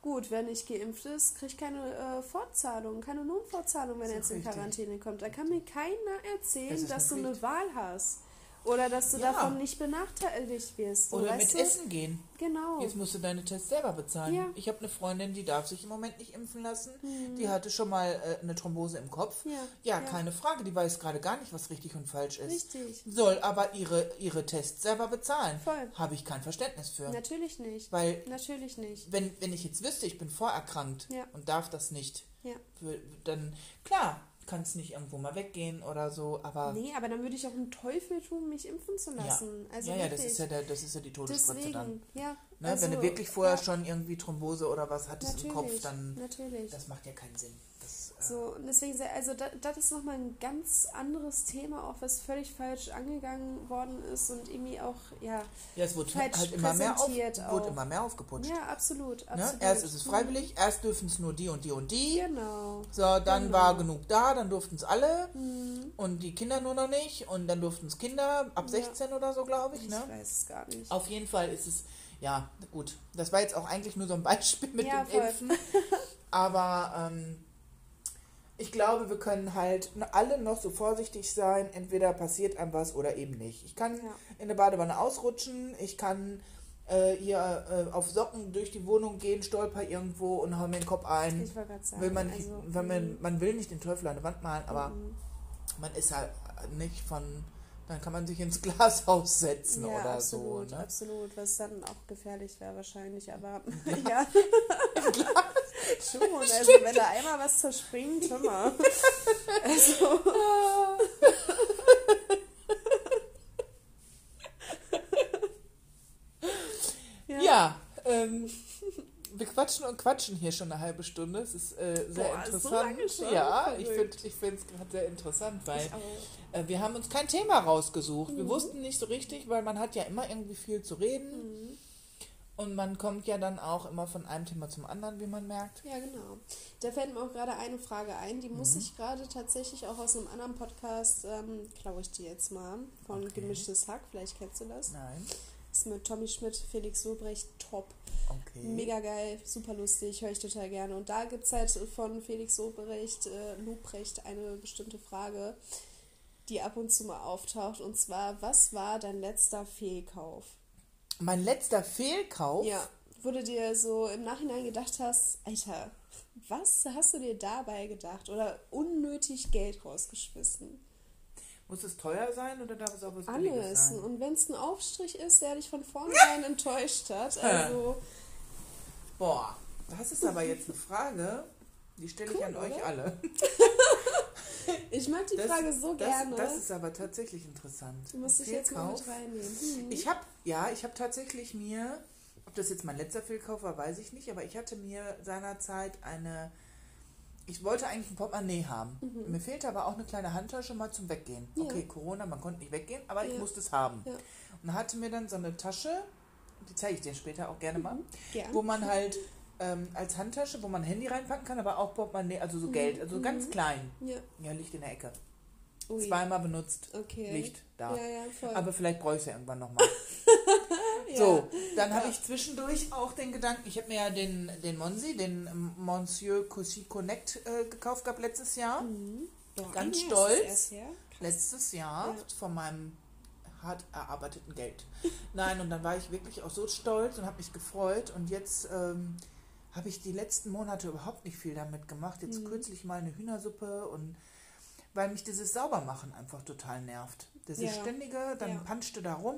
Gut, wer nicht geimpft ist, kriegt keine äh, Fortzahlung, keine Lohnfortzahlung, wenn er jetzt auch in richtig. Quarantäne kommt. Da kann mir keiner erzählen, Das dass du eine. Wahl hast. Oder dass du Ja. davon nicht benachteiligt wirst. So, Oder mit du? Essen gehen. Genau. Jetzt musst du deine Tests selber bezahlen. Ja. Ich habe eine Freundin, die darf sich im Moment nicht impfen lassen. Mhm. Die hatte schon mal äh, eine Thrombose im Kopf. Ja, Ja, ja. keine Frage, die weiß gerade gar nicht, was richtig und falsch ist. Richtig. Soll aber ihre, ihre Tests selber bezahlen. Voll. Habe ich kein Verständnis für. Natürlich nicht. Weil Natürlich nicht. wenn, wenn ich jetzt wüsste, ich bin vorerkrankt und darf das nicht, für- dann klar, kann es nicht irgendwo mal weggehen oder so, aber Nee, aber dann würde ich auch einen Teufel tun, mich impfen zu lassen. Also ja, ja, das ist ja, der, das ist ja die Todesspritze Deswegen, dann. ja. Ne? also, wenn du wirklich vorher ja, schon irgendwie Thrombose oder was hattest im Kopf, dann Natürlich. das macht ja keinen Sinn. So, und deswegen, also das, das ist nochmal ein ganz anderes Thema, auch was völlig falsch angegangen worden ist und irgendwie auch, ja, Ja, es wurde falsch halt immer mehr, auf, wurde immer mehr aufgeputscht. ja, absolut, ne? absolut. Erst ist es freiwillig, erst dürfen es nur die und die und die. Genau. So, dann Genau. war genug da, dann durften es alle Hm, und die Kinder nur noch nicht und dann durften es Kinder ab Ja. 16 oder so, glaube ich. ich Ne? weiß es gar nicht. Auf jeden Fall ist es, ja, gut. Das war jetzt auch eigentlich nur so ein Beispiel mit Ja, dem voll. Impfen. *laughs* Aber ähm, ich glaube, wir können halt alle noch so vorsichtig sein. Entweder passiert einem was oder eben nicht. Ich kann Ja. in der Badewanne ausrutschen. Ich kann äh, hier äh, auf Socken durch die Wohnung gehen, stolper irgendwo und hau mir den Kopf ein. Ich wollte gerade sagen, Will man, also, wenn man, hm, man will nicht den Teufel an der Wand malen, aber hm. man ist halt nicht von, dann kann man sich ins *laughs* Glashaus setzen ja, oder absolut, so. Ne? absolut, was dann auch gefährlich wäre wahrscheinlich, aber *laughs* *laughs* ja. Schon, also wenn da einmal was zerspringt, hör *laughs* mal. Also, Ja, ähm, wir quatschen und quatschen hier schon eine halbe Stunde. Es ist äh, sehr Boah, so interessant. schon? Ja, ich finde ich es gerade sehr interessant, weil ich äh, wir haben uns kein Thema rausgesucht. Mhm. Wir wussten nicht so richtig, weil man hat ja immer irgendwie viel zu reden Mhm. Und man kommt ja dann auch immer von einem Thema zum anderen, wie man merkt. Ja, genau. Da fällt mir auch gerade eine Frage ein, die Mhm. muss ich gerade tatsächlich auch aus einem anderen Podcast, ähm, klaue ich dir jetzt mal, von Okay. Gemischtes Hack, vielleicht kennst du das. Nein. Ist mit Tommy Schmidt, Felix Lobrecht, top. Okay. Mega geil, super lustig, höre ich total gerne. Und da gibt es halt von Felix Lobrecht, äh, Lobrecht eine bestimmte Frage, die ab und zu mal auftaucht. Und zwar, was war dein letzter Fehlkauf? Mein letzter Fehlkauf. Ja, wo du dir so im Nachhinein gedacht hast, Alter, was hast du dir dabei gedacht? Oder unnötig Geld rausgeschmissen? Muss es teuer sein oder darf es auch was Alles. sein? Und wenn es ein Aufstrich ist, der dich von vornherein *laughs* enttäuscht hat, also Boah, das ist aber jetzt eine Frage, die stelle ich Cool, an euch oder? alle. *laughs* *laughs* ich mag die Das- Frage so das, gerne. Das ist aber tatsächlich interessant. du musst dich jetzt mal mit reinnehmen. Hm. Ich habe, ja, ich habe tatsächlich mir, ob das jetzt mein letzter Fehlkauf war, weiß ich nicht, aber ich hatte mir seinerzeit eine, ich wollte eigentlich ein Portemonnaie haben. Mir fehlte aber auch eine kleine Handtasche mal zum Weggehen. Mhm. Ja. Okay, Corona, man konnte nicht weggehen, aber ich Ja. musste es haben. Ja. Und hatte mir dann so eine Tasche, die zeige ich dir später auch gerne mal, Gern. wo man halt ähm, als Handtasche, wo man Handy reinpacken kann, aber auch Portemonnaie, also so Geld, also ganz klein. Ja. Ja, liegt in der Ecke. Ui. Zweimal benutzt, Okay. Licht da. Ja, ja, voll. Aber vielleicht brauche ich es ja irgendwann nochmal. *laughs* *laughs* ja. So, dann habe Ja. ich zwischendurch auch den Gedanken, ich habe mir ja den, den Monsi, den Monsieur Couchy Connect äh, gekauft gehabt letztes Jahr. Mhm. Boah, Ganz stolz. erst. Letztes Jahr Ja. von meinem hart erarbeiteten Geld. Nein, und dann war ich wirklich auch so stolz und habe mich gefreut. Und jetzt ähm, habe ich die letzten Monate überhaupt nicht viel damit gemacht. Jetzt Mhm. kürzlich mal eine Hühnersuppe und weil mich dieses Saubermachen einfach total nervt. Dieses Ja. ständige, dann Ja. punchte da rum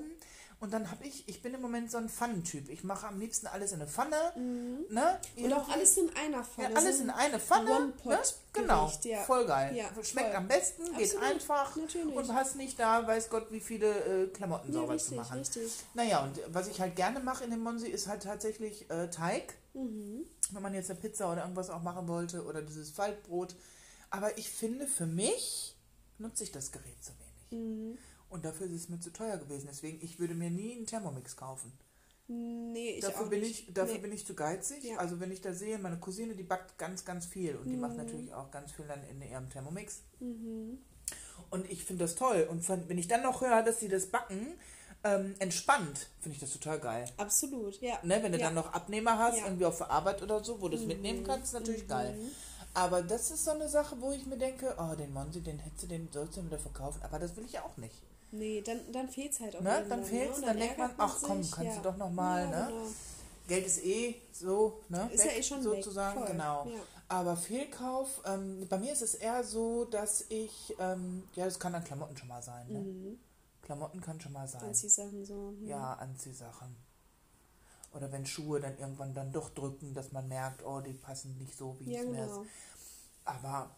und dann habe ich, ich bin im Moment so ein Pfannentyp. Ich mache am liebsten alles in eine Pfanne, Mhm. ne? Und auch alles in einer Pfanne. Ja, alles in ein eine Pfanne. Ne? Genau, ja. voll geil. Ja, Schmeckt voll. am besten, geht Absolut, einfach natürlich. und hast nicht da, weiß Gott, wie viele äh, Klamotten Ja, sauber richtig, zu machen. richtig. Naja, und was ich halt gerne mache in dem Monsi ist halt tatsächlich äh, Teig. Mhm. Wenn man jetzt eine Pizza oder irgendwas auch machen wollte oder dieses Faltbrot. Aber ich finde, für mich nutze ich das Gerät zu wenig. Mhm. Und dafür ist es mir zu teuer gewesen. Deswegen, ich würde mir nie einen Thermomix kaufen. Nee, ich dafür auch bin nicht. ich dafür nee. bin ich zu geizig. Ja. Also wenn ich da sehe, meine Cousine, die backt ganz, ganz viel und die macht Mhm. natürlich auch ganz viel dann in ihrem Thermomix. Mhm. Und ich finde das toll. Und wenn ich dann noch höre, dass sie das backen, ähm, entspannt, finde ich das total geil. Absolut, ja. Ne, wenn du Ja. dann noch Abnehmer hast, Ja. irgendwie auf der Arbeit oder so, wo du es Mhm. mitnehmen kannst, natürlich Mhm. geil. Aber das ist so eine Sache, wo ich mir denke, oh, den Monsi, den hättest du, den sollst du wieder verkaufen. Aber das will ich auch nicht. Nee, dann, dann fehlt es halt auch. Ne? Dann fehlt's, Und dann denkt man, ach komm, kannst ja. du doch noch mal, ja, ne? Genau. Geld ist eh so, ne? Ist ja eh schon weg, sozusagen, voll, genau. ja. Aber Fehlkauf, ähm, bei mir ist es eher so, dass ich, ähm, ja, das kann dann Klamotten schon mal sein, ne? Mhm. Klamotten kann schon mal sein. Anziehsachen so. hm. Ja, Anziehsachen. Oder wenn Schuhe dann irgendwann dann doch drücken, dass man merkt, oh, die passen nicht so, wie Ja, es mir ist. genau. Aber,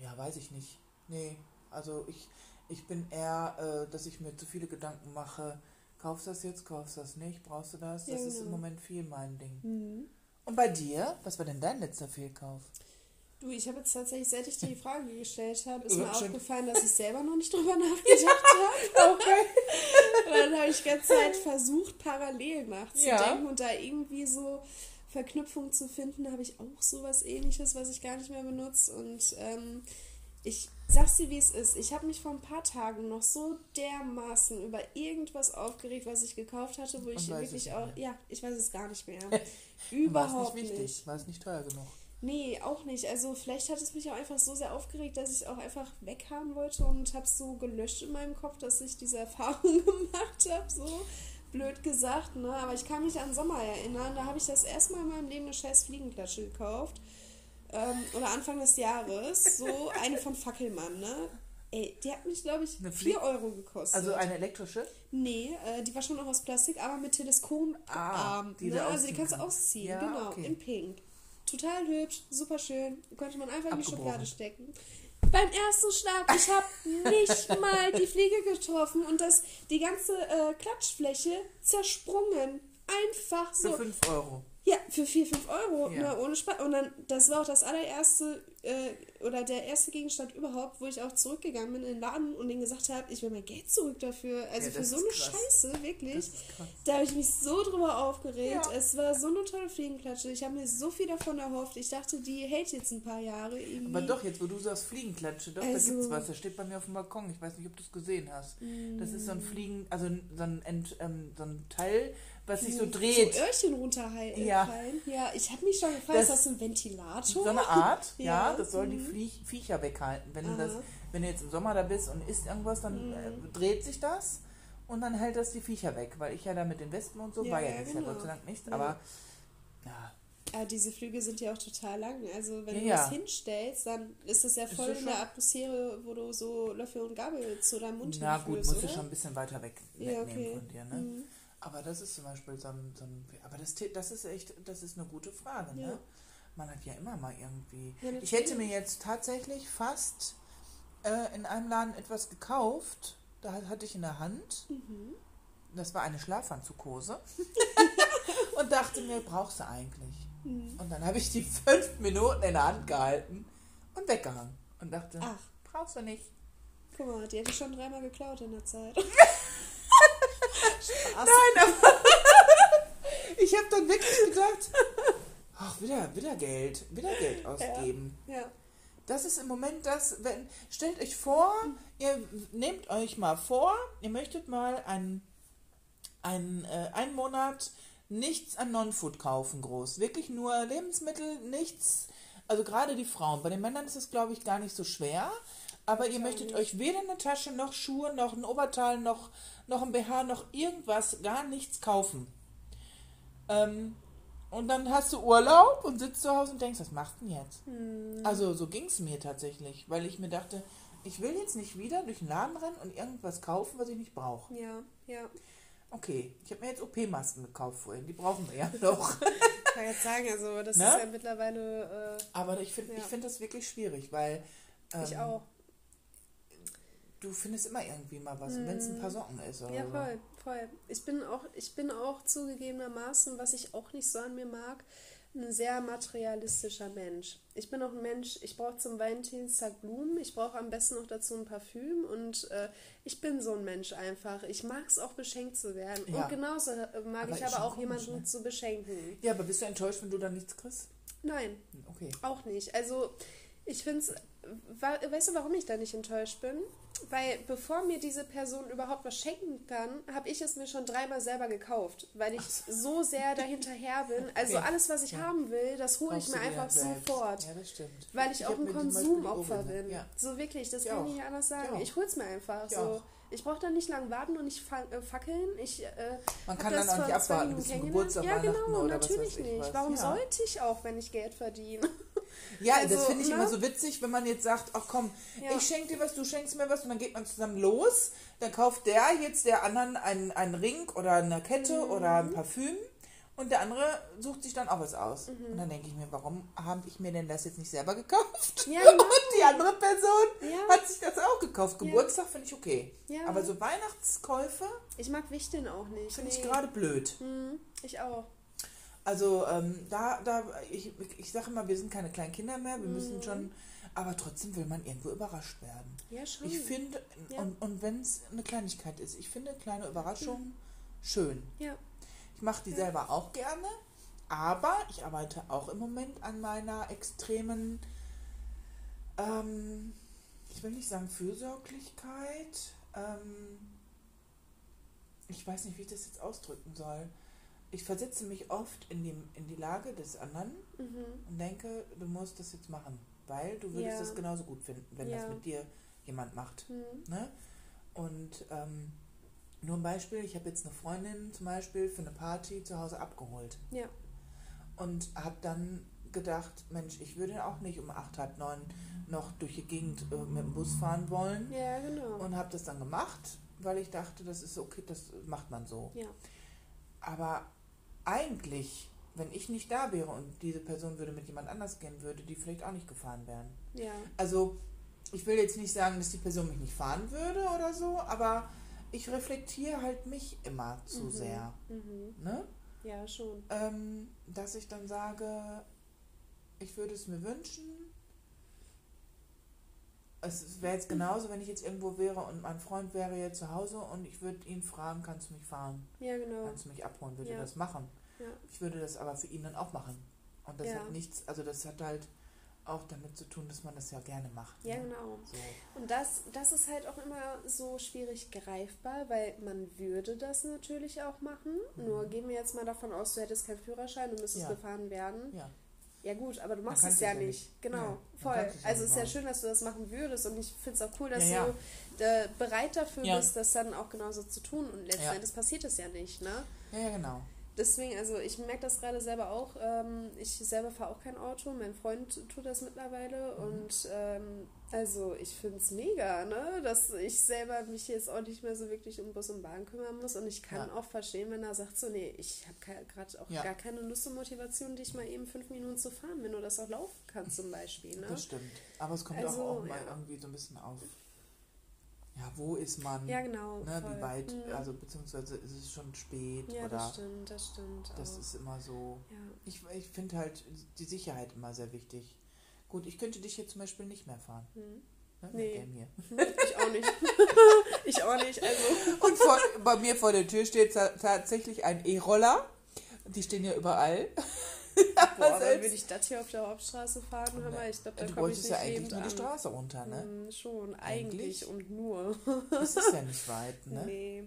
ja, weiß ich nicht. Nee, also ich, ich bin eher, äh, dass ich mir zu viele Gedanken mache. Kaufst du das jetzt, kaufst du das nicht, brauchst du das? Ja, Das ist im genau. Moment viel mein Ding. Mhm. Und bei dir, was war denn dein letzter Fehlkauf? Du, ich habe jetzt tatsächlich, seit ich dir die Frage gestellt habe, ist mir aufgefallen, dass ich selber noch nicht drüber *laughs* nachgedacht habe. Okay. Und dann habe ich die ganze Zeit versucht, parallel nachzudenken ja. und da irgendwie so Verknüpfungen zu finden. Da habe ich auch sowas ähnliches, was ich gar nicht mehr benutze. Und ähm, ich sag's dir, wie es ist. Ich habe mich vor ein paar Tagen noch so dermaßen über irgendwas aufgeregt, was ich gekauft hatte, wo ich wirklich auch. Ja, ich weiß es gar nicht mehr. *laughs* Überhaupt nicht. Wichtig? Nicht. War es nicht teuer genug? Nee, auch nicht. Also vielleicht hat es mich auch einfach so sehr aufgeregt, dass ich auch einfach weghaben wollte und habe es so gelöscht in meinem Kopf, dass ich diese *laughs* Erfahrung gemacht habe. So blöd gesagt, ne? Aber ich kann mich an Sommer erinnern. Da habe ich das erste Mal in meinem Leben eine scheiß Fliegenklatsche gekauft. Ähm, oder Anfang des Jahres. So eine von Fackelmann, ne? Ey, die hat mich, glaube ich, 4 Euro gekostet. Also eine elektrische? Nee, äh, die war schon noch aus Plastik, aber mit Teleskoparm. Ah, ne? Also die kannst du ausziehen, ja, genau, okay. in pink. Total hübsch, super schön. Konnte man einfach in die Schublade stecken. Beim ersten Schlag, ich habe nicht *laughs* mal die Fliege getroffen und das, die ganze äh, Klatschfläche zersprungen. Einfach so. Für 5 Euro. Ja, für 4, 5 Euro, ja. ne, ohne Spaß. Und dann, das war auch das allererste, äh, oder der erste Gegenstand überhaupt, wo ich auch zurückgegangen bin in den Laden und denen gesagt habe, ich will mein Geld zurück dafür. Also ja, für so eine krass. Scheiße, wirklich. Da habe ich mich so drüber aufgeregt. Ja. Es war so eine tolle Fliegenklatsche. Ich habe mir so viel davon erhofft. Ich dachte, die hält jetzt ein paar Jahre. Irgendwie. Aber doch, jetzt wo du sagst Fliegenklatsche, doch, also, da gibt es was. Das steht bei mir auf dem Balkon. Ich weiß nicht, ob du es gesehen hast. Mm. Das ist so ein Fliegen, also so ein, Ent, ähm, so ein Teil, was sich so dreht. So Öhrchen runterfallen. Ja. ja, ich habe mich schon gefragt, das, ist das ein Ventilator? So eine Art, *laughs* ja, ja das soll mhm. die Viech, Viecher weghalten. Wenn du, das, wenn du jetzt im Sommer da bist und isst irgendwas, dann mhm. äh, dreht sich das und dann hält das die Viecher weg. Weil ich ja da mit den Wespen und so, ja, war ja, jetzt genau. ja Gott sei Dank nicht, aber ja. Ja, diese Flüge sind ja auch total lang. Also wenn ja, du das hinstellst, dann ist das ja voll das in der Atmosphäre, wo du so Löffel und Gabel zu deinem Mund Na gut, musst du schon ein bisschen weiter weg ja, okay. von dir, ne? Mhm. Aber das ist zum Beispiel so ein, so ein aber das, das ist echt, das ist eine gute Frage, ne? Man hat ja immer mal irgendwie. Ja, ich hätte mir jetzt tatsächlich fast äh, in einem Laden etwas gekauft, da hatte ich in der Hand. Mhm. Das war eine Schlafanzukose. *laughs* und dachte mir, brauchst du eigentlich? Mhm. Und dann habe ich die fünf Minuten in der Hand gehalten und weggehangen. Und dachte, Ach. brauchst du nicht. Guck mal, die hätte ich schon dreimal geklaut in der Zeit. *laughs* Spaß. Nein, aber *laughs* ich habe dann wirklich gedacht, ach, wieder, wieder Geld, wieder Geld ausgeben. Ja. ja. Das ist im Moment das, wenn, stellt euch vor, ihr nehmt euch mal vor, ihr möchtet mal einen, einen, äh, einen Monat nichts an Non-Food kaufen, groß. Wirklich nur Lebensmittel, nichts. Also gerade die Frauen. Bei den Männern ist es, glaube ich, gar nicht so schwer. Aber ihr möchtet euch weder eine Tasche, noch Schuhe, noch ein Oberteil, noch noch ein BH, noch irgendwas, gar nichts kaufen. Ähm, und dann hast du Urlaub und sitzt zu Hause und denkst, was machst du denn jetzt? Hm. Also so ging es mir tatsächlich, weil ich mir dachte, ich will jetzt nicht wieder durch den Laden rennen und irgendwas kaufen, was ich nicht brauche. Ja, ja. Okay, ich habe mir jetzt OP-Masken gekauft vorhin, die brauchen wir ja *laughs* noch. ich kann jetzt sagen, also das ne? ist ja mittlerweile. Äh, Aber ich finde ja. find das wirklich schwierig, weil. Ähm, ich auch du findest immer irgendwie mal was, hm. wenn es ein paar Socken ist. Oder ja, voll, voll. Ich bin auch, ich bin auch zugegebenermaßen, was ich auch nicht so an mir mag, ein sehr materialistischer Mensch. Ich bin auch ein Mensch, ich brauche zum Valentinstag Blumen, ich brauche am besten noch dazu ein Parfüm und äh, ich bin so ein Mensch einfach. Ich mag es auch beschenkt zu werden. Ja. Und genauso äh, mag aber ich aber auch komisch, jemanden ne? zu beschenken. Ja, aber bist du enttäuscht, wenn du dann nichts kriegst? Nein. Okay. Auch nicht. Also ich finde es, weißt du, warum ich da nicht enttäuscht bin? weil bevor mir diese Person überhaupt was schenken kann, habe ich es mir schon dreimal selber gekauft, weil ich so sehr dahinterher bin. *laughs* Also okay. alles, was ich ja. haben will, das hole ich mir einfach sofort. Ja, das stimmt. Weil ich, ich auch ein Konsumopfer bin. Ja. So wirklich, das ich kann ich nicht anders sagen. Ich hole es mir einfach so. Ich brauche dann nicht lange warten und nicht äh, fackeln. Ich, äh, Man kann dann auch nicht abwarten bis zum Geburtstag, Ja, genau, natürlich nicht. Warum sollte ich auch, wenn ich Geld verdiene? Ja, also, das finde ich ne? immer so witzig, wenn man jetzt sagt, ach komm, ja. ich schenke dir was, du schenkst mir was und dann geht man zusammen los. Dann kauft der jetzt der anderen einen, einen Ring oder eine Kette mhm. oder ein Parfüm und der andere sucht sich dann auch was aus. Mhm. Und dann denke ich mir, warum habe ich mir denn das jetzt nicht selber gekauft? Ja, genau. *laughs* Und die andere Person ja. hat sich das auch gekauft. Geburtstag finde ich okay. Aber so Weihnachtskäufe. Ich mag Wichteln auch nicht. Finde nee. ich gerade blöd. Mhm. Ich auch. Also ähm, da, da, ich, ich sage immer, wir sind keine kleinen Kinder mehr, wir müssen Mhm. schon, aber trotzdem will man irgendwo überrascht werden. Ja, schon. Ich finde, Ja. und, und wenn es eine Kleinigkeit ist, ich finde kleine Überraschungen schön. ja. Ich mache die Ja. selber auch gerne, aber ich arbeite auch im Moment an meiner extremen, ähm, ich will nicht sagen Fürsorglichkeit, ähm, ich weiß nicht, wie ich das jetzt ausdrücken soll. Ich versetze mich oft in die, in die Lage des anderen Mhm. und denke, du musst das jetzt machen, weil du würdest Ja. das genauso gut finden, wenn Ja. das mit dir jemand macht. Mhm. Ne? Und ähm, nur ein Beispiel, ich habe jetzt eine Freundin zum Beispiel für eine Party zu Hause abgeholt Ja. und habe dann gedacht, Mensch, ich würde auch nicht um acht, halb neun noch durch die Gegend äh, mit dem Bus fahren wollen Ja, genau. und habe das dann gemacht, weil ich dachte, das ist okay, das macht man so. ja. Aber eigentlich, wenn ich nicht da wäre und diese Person würde mit jemand anders gehen, würde die vielleicht auch nicht gefahren werden. Ja. Also, ich will jetzt nicht sagen, dass die Person mich nicht fahren würde oder so, aber ich reflektiere halt mich immer zu Mhm. sehr. Mhm. Ne? Ja, schon. Ähm, dass ich dann sage, ich würde es mir wünschen. Es wäre jetzt genauso, wenn ich jetzt irgendwo wäre und mein Freund wäre jetzt zu Hause und ich würde ihn fragen, kannst du mich fahren? Ja, genau. Kannst du mich abholen? Würde Ja. das machen? Ja. Ich würde das aber für ihn dann auch machen. Und das Ja. hat nichts, also das hat halt auch damit zu tun, dass man das ja gerne macht. Ja, ne? genau. So. Und das, das ist halt auch immer so schwierig greifbar, weil man würde das natürlich auch machen. Nur gehen wir jetzt mal davon aus, du hättest keinen Führerschein, du müsstest Mhm. Ja. gefahren werden. Ja. Ja gut, aber du machst es ja ja nicht. nicht. Genau, Ja, voll. Also es ist ja schön, dass du das machen würdest und ich finde es auch cool, dass Ja, du äh, bereit dafür bist, das dann auch genauso zu tun. Und letzten Ja. Endes passiert es ja nicht, ne? ja, ja, genau. Deswegen, also ich merke das gerade selber auch. Ähm, ich selber fahre auch kein Auto, mein Freund tut das mittlerweile Mhm. und ähm, also ich finde es mega, ne? dass ich selber mich jetzt auch nicht mehr so wirklich um Bus und Bahn kümmern muss und ich kann Ja. auch verstehen, wenn er sagt so, nee, ich habe gerade auch Ja. gar keine Lust und Motivation, dich mal eben fünf Minuten zu fahren, wenn du das auch laufen kannst zum Beispiel. Ne? Das stimmt. Aber es kommt Also, auch, auch mal ja. irgendwie so ein bisschen auf. Ja, wo ist man? Ja, genau. Ne, voll. wie weit, Mhm. also beziehungsweise ist es schon spät Ja, oder das stimmt, das stimmt. das auch. ist immer so. ja. Ich, ich finde halt die Sicherheit immer sehr wichtig. Gut, ich könnte dich jetzt zum Beispiel nicht mehr fahren. Hm. Ne? Nee. Hier. *laughs* Ich auch nicht. *laughs* ich auch nicht, also. Und vor, bei mir vor der Tür steht ta- tatsächlich ein E-Roller. Die stehen ja überall. *laughs* Boah, aber selbst- würde ich das hier auf der Hauptstraße fahren, hör mal, ich glaube, da komme ich nicht ja eigentlich nur die. Straße runter, ne? Hm, schon, eigentlich Eigentlich? und nur. Das ist ja nicht weit, ne? Nee.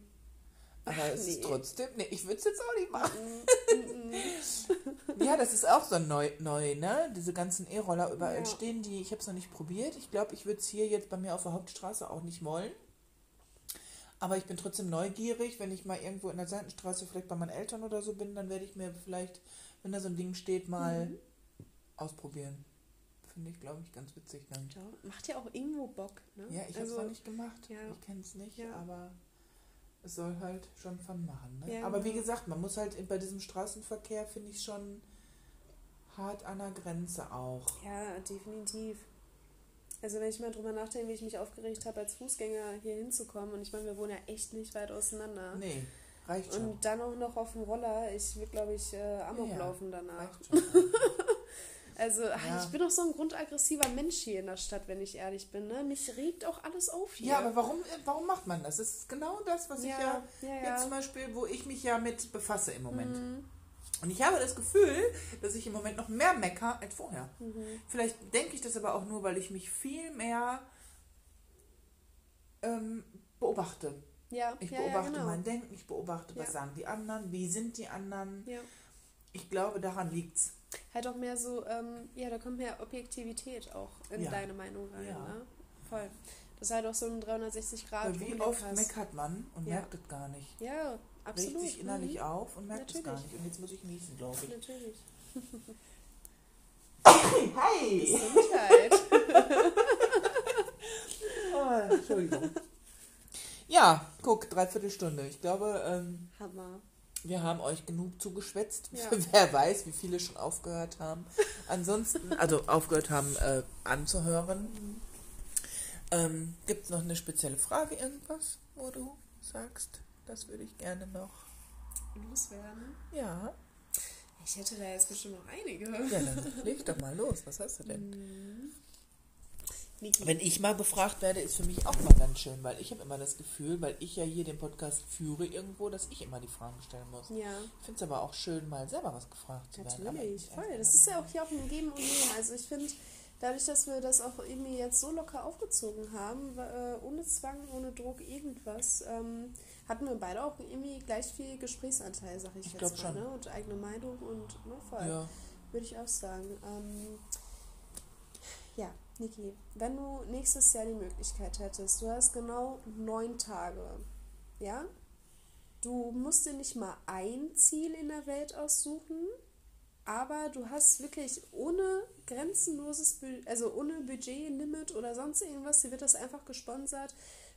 Aber es ist nee. trotzdem, nee, ich würde es jetzt auch nicht machen. Mm, mm, Ja, das ist auch so neu, neu ne? Diese ganzen E-Roller überall Ja. stehen, die, ich habe es noch nicht probiert. Ich glaube, ich würde es hier jetzt bei mir auf der Hauptstraße auch nicht wollen. Aber ich bin trotzdem neugierig, wenn ich mal irgendwo in der Seitenstraße vielleicht bei meinen Eltern oder so bin, dann werde ich mir vielleicht, wenn da so ein Ding steht, mal Mhm. ausprobieren. Finde ich, glaube ich, ganz witzig dann. Ja, macht ja auch irgendwo Bock, ne? Ja, ich habe es also, noch nicht gemacht. ja. Ich kenne es nicht, Ja. aber es soll halt schon Fun machen. Ne? Ja, aber wie genau. gesagt, man muss halt bei diesem Straßenverkehr, finde ich, schon hart an der Grenze auch. Ja, definitiv. Also wenn ich mal drüber nachdenke, wie ich mich aufgeregt habe, als Fußgänger hier hinzukommen, und ich meine, wir wohnen ja echt nicht weit auseinander. Nee, reicht schon. Und dann auch noch auf dem Roller, ich würde, glaube ich, äh, Amok Ja, laufen danach. Reicht schon. *laughs* Also, ach, Ja. ich bin doch so ein grundaggressiver Mensch hier in der Stadt, wenn ich ehrlich bin. Ne? Mich regt auch alles auf hier. ja, aber warum, warum macht man das? Das ist genau das, was ich ja, ja, ja, jetzt zum Beispiel, wo ich mich ja mit befasse im Moment. Mhm. Und ich habe das Gefühl, dass ich im Moment noch mehr mecker als vorher. Mhm. Vielleicht denke ich das aber auch nur, weil ich mich viel mehr ähm, beobachte. Ja, Ich ja, beobachte ja, genau. mein Denken, ich beobachte, was sagen die anderen, wie sind die anderen. Ich glaube, daran liegt's. Halt auch mehr so, ähm, ja, da kommt mehr Objektivität auch in deine Meinung rein. Ne? Voll. Das ist halt auch so ein 360 Grad. Weil wie oft hast. meckert man und merkt es gar nicht. Ja, absolut. Regt sich innerlich mhm. auf und merkt es gar nicht. Und jetzt muss ich niesen, glaube ich. Natürlich. *laughs* Hi! Gesundheit. *laughs* Oh, Entschuldigung. Ja, guck, dreiviertel Stunde. Ich glaube, ähm, Hammer. wir haben euch genug zugeschwätzt. Ja. *laughs* Wer weiß, wie viele schon aufgehört haben. *laughs* Ansonsten, also aufgehört haben äh, anzuhören. Ähm, Gibt es noch eine spezielle Frage, irgendwas, wo du sagst, das würde ich gerne noch. Loswerden. Ja. Ich hätte da jetzt bestimmt noch einige. Ja, dann leg doch mal los. Was hast du denn? *laughs* Wenn ich mal befragt werde, ist für mich auch mal ganz schön, weil ich habe immer das Gefühl, weil ich ja hier den Podcast führe irgendwo, dass ich immer die Fragen stellen muss. Ja. Ich finde es aber auch schön, mal selber was gefragt zu werden. Natürlich, ich- voll. Das ist ja auch hier auch ein Geben und Nehmen. Also ich finde, dadurch, dass wir das auch irgendwie jetzt so locker aufgezogen haben, äh, ohne Zwang, ohne Druck, irgendwas, ähm, hatten wir beide auch irgendwie gleich viel Gesprächsanteil, sag ich, Ich jetzt mal. schon. Ne? Und eigene Meinung und ne, voll. Ja. Würde ich auch sagen. Ähm, ja, Niki, wenn du nächstes Jahr die Möglichkeit hättest, du hast genau neun Tage, ja? Du musst dir nicht mal ein Ziel in der Welt aussuchen, aber du hast wirklich ohne grenzenloses, also ohne Budgetlimit oder sonst irgendwas, dir wird das einfach gesponsert.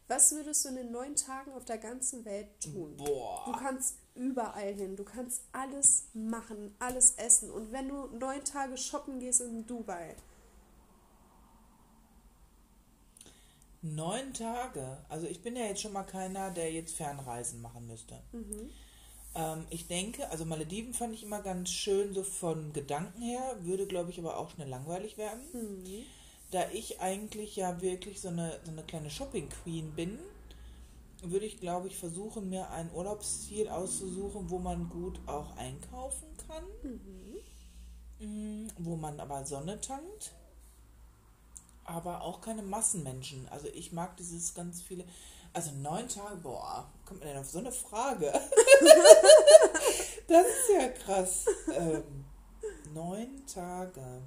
Was würdest du in den neun Tagen auf der ganzen Welt tun? Du Boah. kannst überall hin, du kannst alles machen, alles essen. Und wenn du neun Tage shoppen gehst in Dubai, Neun Tage. Also ich bin ja jetzt schon mal keiner, der jetzt Fernreisen machen müsste. Ähm, ich denke, also Malediven fand ich immer ganz schön, so von Gedanken her, würde glaube ich aber auch schnell langweilig werden. Da ich eigentlich ja wirklich so eine, so eine kleine Shopping-Queen bin, würde ich glaube ich versuchen, mir ein Urlaubsziel auszusuchen, wo man gut auch einkaufen kann. Mm, Wo man aber Sonne tankt aber auch keine Massenmenschen. Also ich mag dieses ganz viele. Also neun Tage, boah, kommt man denn auf so eine Frage? *laughs* das ist ja krass. Ähm, neun Tage.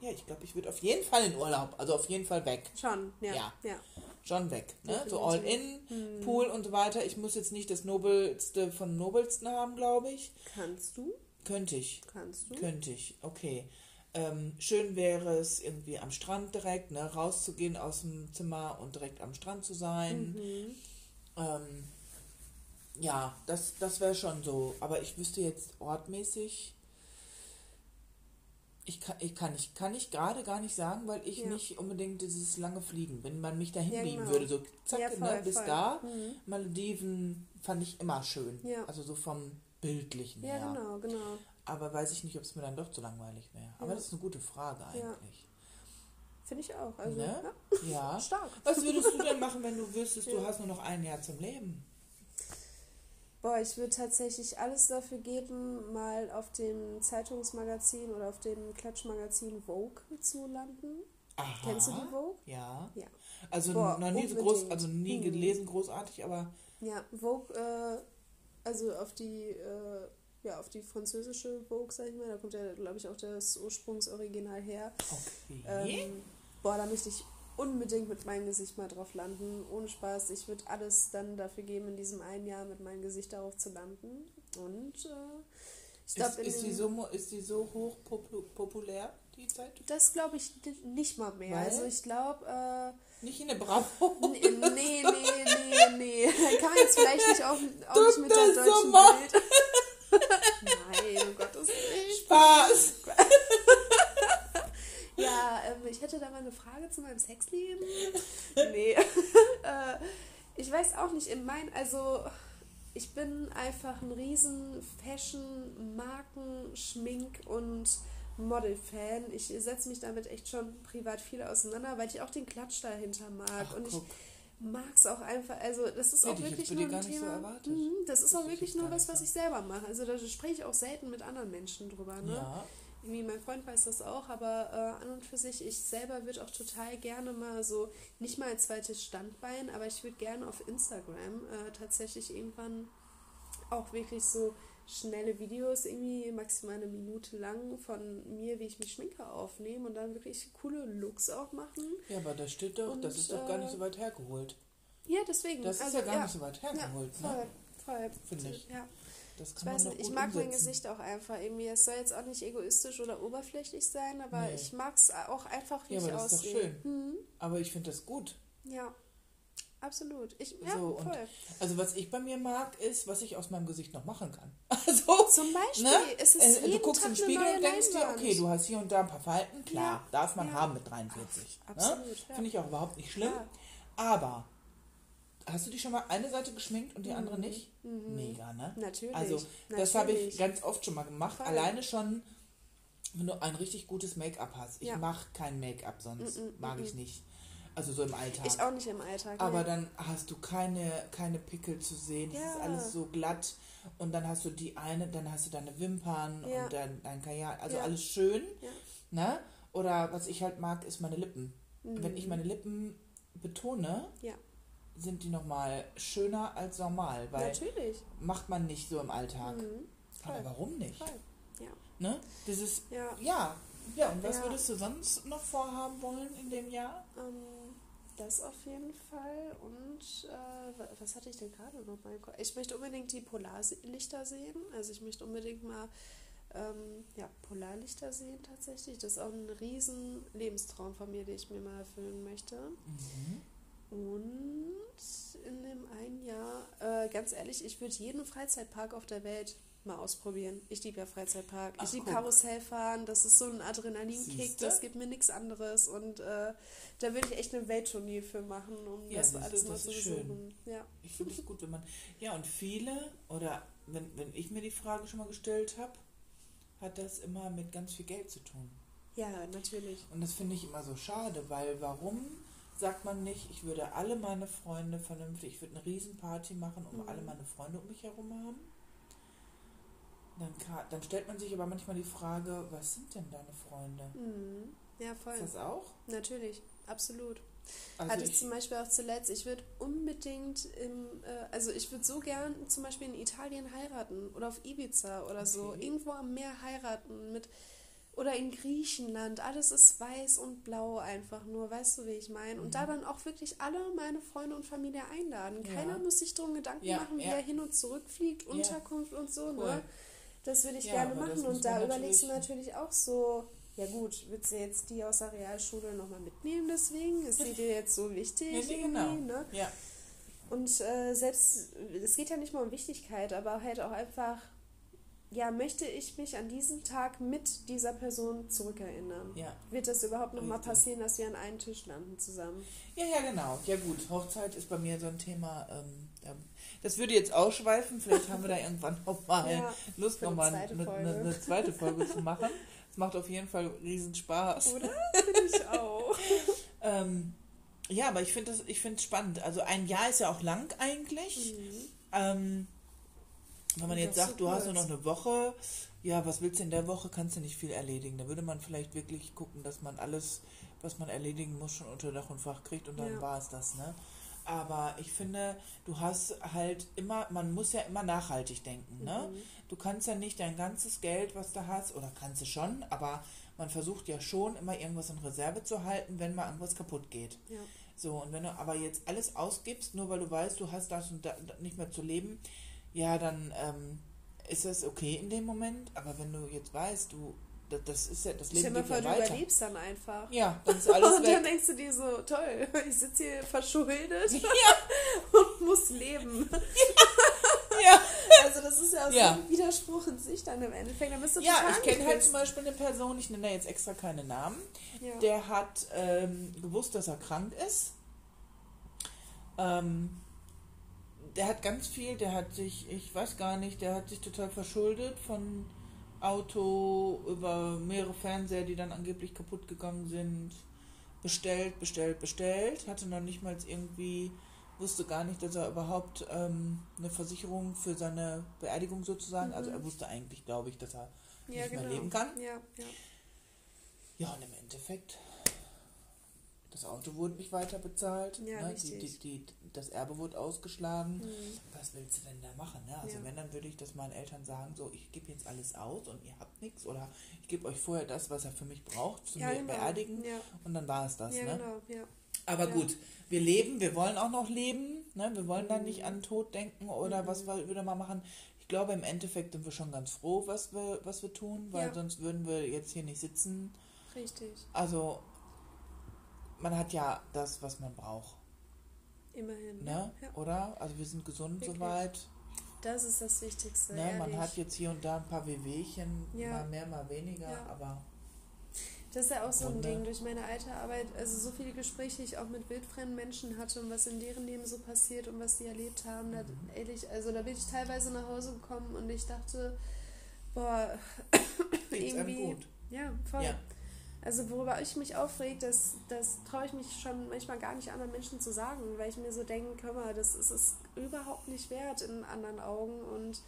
Ja, ich glaube, ich würde auf jeden Fall in Urlaub. Also auf jeden Fall weg. schon, ja. Ja. ja. Schon weg. Ne? So all in, Pool und so weiter. Ich muss jetzt nicht das Nobelste von Nobelsten haben, glaube ich. Kannst du? Könnte ich. Kannst du? Könnte ich, okay. Ähm, schön wäre es, irgendwie am Strand direkt, ne, rauszugehen aus dem Zimmer und direkt am Strand zu sein. Mhm. Ähm, ja, das, das wäre schon so. Aber ich wüsste jetzt ortmäßig, ich kann, ich kann ich kann ich gerade gar nicht sagen, weil ich Ja. nicht unbedingt dieses lange Fliegen, wenn man mich dahin Ja, beamen genau. würde, so zack, Ja, ne, voll, bis voll. da. Mhm. Malediven fand ich immer schön. Ja. Also so vom Bildlichen Ja, her. genau, genau. Aber weiß ich nicht, ob es mir dann doch zu langweilig wäre. Aber Ja. das ist eine gute Frage eigentlich. Finde ich auch. Also, Ne? ja, Ja. *laughs* stark. Was würdest du denn *laughs* machen, wenn du wüsstest, du Ja. hast nur noch ein Jahr zum Leben? Boah, ich würde tatsächlich alles dafür geben, mal auf dem Zeitungsmagazin oder auf dem Klatschmagazin Vogue zu landen. Aha. Kennst du die Vogue? Ja. Ja. Also Boah, noch nie so groß, also nie Mhm. gelesen, großartig, aber Ja, Vogue, äh, also auf die, äh, ja, auf die französische Vogue, sag ich mal, da kommt ja, glaube ich, auch das Ursprungsoriginal her. okay. Ähm, boah, da möchte ich unbedingt mit meinem Gesicht mal drauf landen. Ohne Spaß. Ich würde alles dann dafür geben, in diesem einen Jahr mit meinem Gesicht darauf zu landen. Und äh, ich ist, glaube, ist, die so, ist die so hoch popu populär, die Zeit? das glaube ich ni- nicht mal mehr. Weil? Also ich glaube, äh, Nicht in der Bravo. nee, nee, nee, nee, nee. *laughs* Kann man jetzt vielleicht nicht auch, auch nicht mit der deutschen Sommer. Bild. Nein, um Gottes Willen. Spaß. *laughs* Ja, ähm, ich hätte da mal eine Frage zu meinem Sexleben. *laughs* Nee. *laughs* äh, ich weiß auch nicht, in mein, also ich bin einfach ein riesen Fashion, Marken, Schmink und Model-Fan. Ich setze mich damit echt schon privat viel auseinander, weil ich auch den Klatsch dahinter mag. Ach, und ich guck. Mag es auch einfach, also das ist Hätte auch wirklich nur ein so Thema. Mhm, das ist Das auch wirklich nur was, was ich selber mache. Also da spreche ich auch selten mit anderen Menschen drüber. Ne? Ja. Irgendwie mein Freund weiß das auch, aber äh, an und für sich, ich selber würde auch total gerne mal so, nicht mal ein zweites Standbein, aber ich würde gerne auf Instagram äh, tatsächlich irgendwann auch wirklich so schnelle Videos, irgendwie maximal eine Minute lang von mir, wie ich mich schminke, aufnehmen und dann wirklich coole Looks auch machen. Ja, aber das steht doch, Und, das ist doch gar nicht äh, so weit hergeholt. Ja, deswegen. Das ist also, ja gar nicht so weit hergeholt, ja, voll, ne? voll. Finde ich. Ja. Das Ich kann weiß man nicht, ich mag mein umsetzen. Gesicht auch einfach irgendwie. Es soll jetzt auch nicht egoistisch oder oberflächlich sein, aber Nee. ich mag es auch einfach, wie Ja, ich aber das ist doch schön. Mhm. Aber ich finde das gut. Ja, absolut. Ich, ja, So, und- voll. Also was ich bei mir mag, ist, was ich aus meinem Gesicht noch machen kann. *laughs* Also, Zum Beispiel, ne? es ist Äh, jeden du guckst Tag im Spiegel und denkst dir, okay, du hast hier und da ein paar Falten, klar, Ja, darf man ja. haben mit 43. Ab- ne? absolut, ja. Finde ich auch überhaupt nicht schlimm. Aber hast du die schon mal eine Seite geschminkt und die andere nicht? Mega, ne? Mhm. Natürlich. Also, das habe ich ganz oft schon mal gemacht. Voll. Alleine schon, wenn du ein richtig gutes Make-up hast. Ich mache kein Make-up, sonst mag ich nicht. Also so im Alltag. Ich auch nicht im Alltag. Aber nee. dann hast du keine, keine Pickel zu sehen. Das ist Ja. alles so glatt. Und dann hast du die eine, dann hast du deine Wimpern Ja. und dein, dein Kajal. Also Ja. alles schön. Ja. Ne? Oder was ich halt mag, ist meine Lippen. Wenn ich meine Lippen betone, Mhm. Ja. sind die nochmal schöner als normal. Weil Natürlich. macht man nicht so im Alltag. Mhm. Aber warum nicht? Voll. Ja. Ne? Das ist, Ja. ja. Ja, und was Ja. würdest du sonst noch vorhaben wollen in dem Jahr? Ähm, das auf jeden Fall. Und äh, wa- was hatte ich denn gerade noch mal? Ich möchte unbedingt die Polarlichter sehen. Also ich möchte unbedingt mal ähm, ja, Polarlichter sehen tatsächlich. Das ist auch ein riesen Lebenstraum von mir, den ich mir mal erfüllen möchte. Mhm. Und in dem einen Jahr, äh, ganz ehrlich, ich würde jeden Freizeitpark auf der Welt mal ausprobieren. Ich liebe ja Freizeitpark. Ach, ich liebe. Karussellfahren. Das ist so ein Adrenalinkick. Das gibt mir nichts anderes. Und äh, da würde ich echt eine Welttournee für machen, um Ja, das siehste, alles mal das zu besuchen. Ja. Ich finde es gut, wenn man. Ja, und viele, oder wenn, wenn ich mir die Frage schon mal gestellt habe, hat das immer mit ganz viel Geld zu tun. ja, natürlich. Und das finde ich immer so schade, weil warum sagt man nicht, ich würde alle meine Freunde vernünftig, ich würde eine Riesenparty machen und Mhm. alle meine Freunde um mich herum haben? Dann, dann stellt man sich aber manchmal die Frage, was sind denn deine Freunde? Mhm. Ja, voll. Ist das auch? Natürlich. Absolut. Also Hatte ich, ich, zum Beispiel auch zuletzt. Ich würde unbedingt im, äh, also ich würde so gern zum Beispiel in Italien heiraten oder auf Ibiza oder so. Okay. Irgendwo am Meer heiraten mit oder in Griechenland. Alles ist weiß und blau einfach nur, weißt du, wie ich meine? Und da dann auch wirklich alle meine Freunde und Familie einladen. Mhm. Ja. Keiner muss sich darum Gedanken Ja, machen, wie ja. er hin und zurück fliegt, Unterkunft und so, Cool. ne? Das würde ich Ja, gerne machen. Und da überlegst du natürlich- auch so, ja gut, willst du jetzt die aus der Realschule nochmal mitnehmen deswegen? Ist die dir jetzt so wichtig? Ja, nee, genau. ne? ja, Und äh, selbst, es geht ja nicht mal um Wichtigkeit, aber halt auch einfach, ja, möchte ich mich an diesen Tag mit dieser Person zurückerinnern? ja. Wird das überhaupt nochmal passieren, dass wir an einen Tisch landen zusammen? Ja, ja, genau. Ja gut, Hochzeit ist bei mir so ein Thema. Ähm, das würde jetzt ausschweifen. Vielleicht haben wir da irgendwann *laughs* nochmal Ja, Lust, eine nochmal eine, eine, eine zweite Folge zu machen. Es macht auf jeden Fall riesen Spaß. Oder? Finde ich auch. *laughs* Ähm, ja, aber ich finde es ich find's spannend. Also ein Jahr ist ja auch lang eigentlich. Ähm, wenn man jetzt sagt, so du hast nur noch eine Woche, ja, was willst du in der Woche, kannst du nicht viel erledigen. Da würde man vielleicht wirklich gucken, dass man alles, was man erledigen muss, schon unter Dach und Fach kriegt und dann Ja. war es das, ne? Aber ich finde, du hast halt immer, man muss ja immer nachhaltig denken, ne? Mhm. Du kannst ja nicht dein ganzes Geld, was du hast, oder kannst du schon, aber man versucht ja schon immer irgendwas in Reserve zu halten, wenn mal irgendwas kaputt geht. Ja. So, und wenn du aber jetzt alles ausgibst, nur weil du weißt, du hast das und da nicht mehr zu leben, ja, dann ähm, ist das okay in dem Moment. Aber wenn du jetzt weißt, du, das, das ist ja, das Stell Leben dir mal vor, ja du weiter. überlebst dann einfach. Ja, dann ist alles *laughs* und dann weg. denkst du dir so, toll, ich sitze hier verschuldet Ja, *laughs* und muss leben. *laughs* ja. Also das ist ja auch Ja. so ein Widerspruch in sich dann im Endeffekt. Dann bist du ja ich kenne halt zum Beispiel eine Person, ich nenne da jetzt extra keine Namen, Ja. der hat ähm, gewusst, dass er krank ist. Ähm, der hat ganz viel, der hat sich, ich weiß gar nicht, der hat sich total verschuldet von Auto über mehrere Fernseher, die dann angeblich kaputt gegangen sind. Bestellt, bestellt, bestellt. Hatte noch nicht mal irgendwie, wusste gar nicht, dass er überhaupt ähm, eine Versicherung für seine Beerdigung sozusagen, also Mhm. er wusste eigentlich, glaube ich, dass er ja, nicht genau. mehr leben kann. Ja, ja. Ja, und im Endeffekt, das Auto wurde nicht weiter bezahlt. Ja, ne? die, die, die, das Erbe wurde ausgeschlagen. Mhm. Was willst du denn da machen? Ne? Also Ja. wenn, dann würde ich das meinen Eltern sagen, so, ich gebe jetzt alles aus und ihr habt nichts. Oder ich gebe euch vorher das, was er für mich braucht, zu Ja, mir genau. beerdigen. Ja, Und dann war es das. ja ne? genau. Ja. Aber gut, wir leben, wir wollen auch noch leben. Ne? Wir wollen da Mhm. nicht an Tod denken oder was wir wieder mal machen. Ich glaube, im Endeffekt sind wir schon ganz froh, was wir, was wir tun, weil sonst würden wir jetzt hier nicht sitzen. Richtig. Also, man hat ja das, was man braucht. Immerhin. Ne? Ja. Oder? Also, wir sind gesund Wirklich. soweit. Das ist das Wichtigste. Ne? Man hat jetzt hier und da ein paar Wehwehchen, Ja. mal mehr, mal weniger, Ja. aber Das ist ja auch so ein Runde. Ding durch meine alte Arbeit, also so viele Gespräche ich auch mit wildfremden Menschen hatte und was in deren Leben so passiert und was sie erlebt haben. Da, Mhm. ehrlich, also da bin ich teilweise nach Hause gekommen und ich dachte, boah, Geht's einem irgendwie. gut. Ja, voll. Ja. Also worüber ich mich aufregt, das, das traue ich mich schon manchmal gar nicht anderen Menschen zu sagen, weil ich mir so denke, hör mal, das ist es überhaupt nicht wert in anderen Augen. Und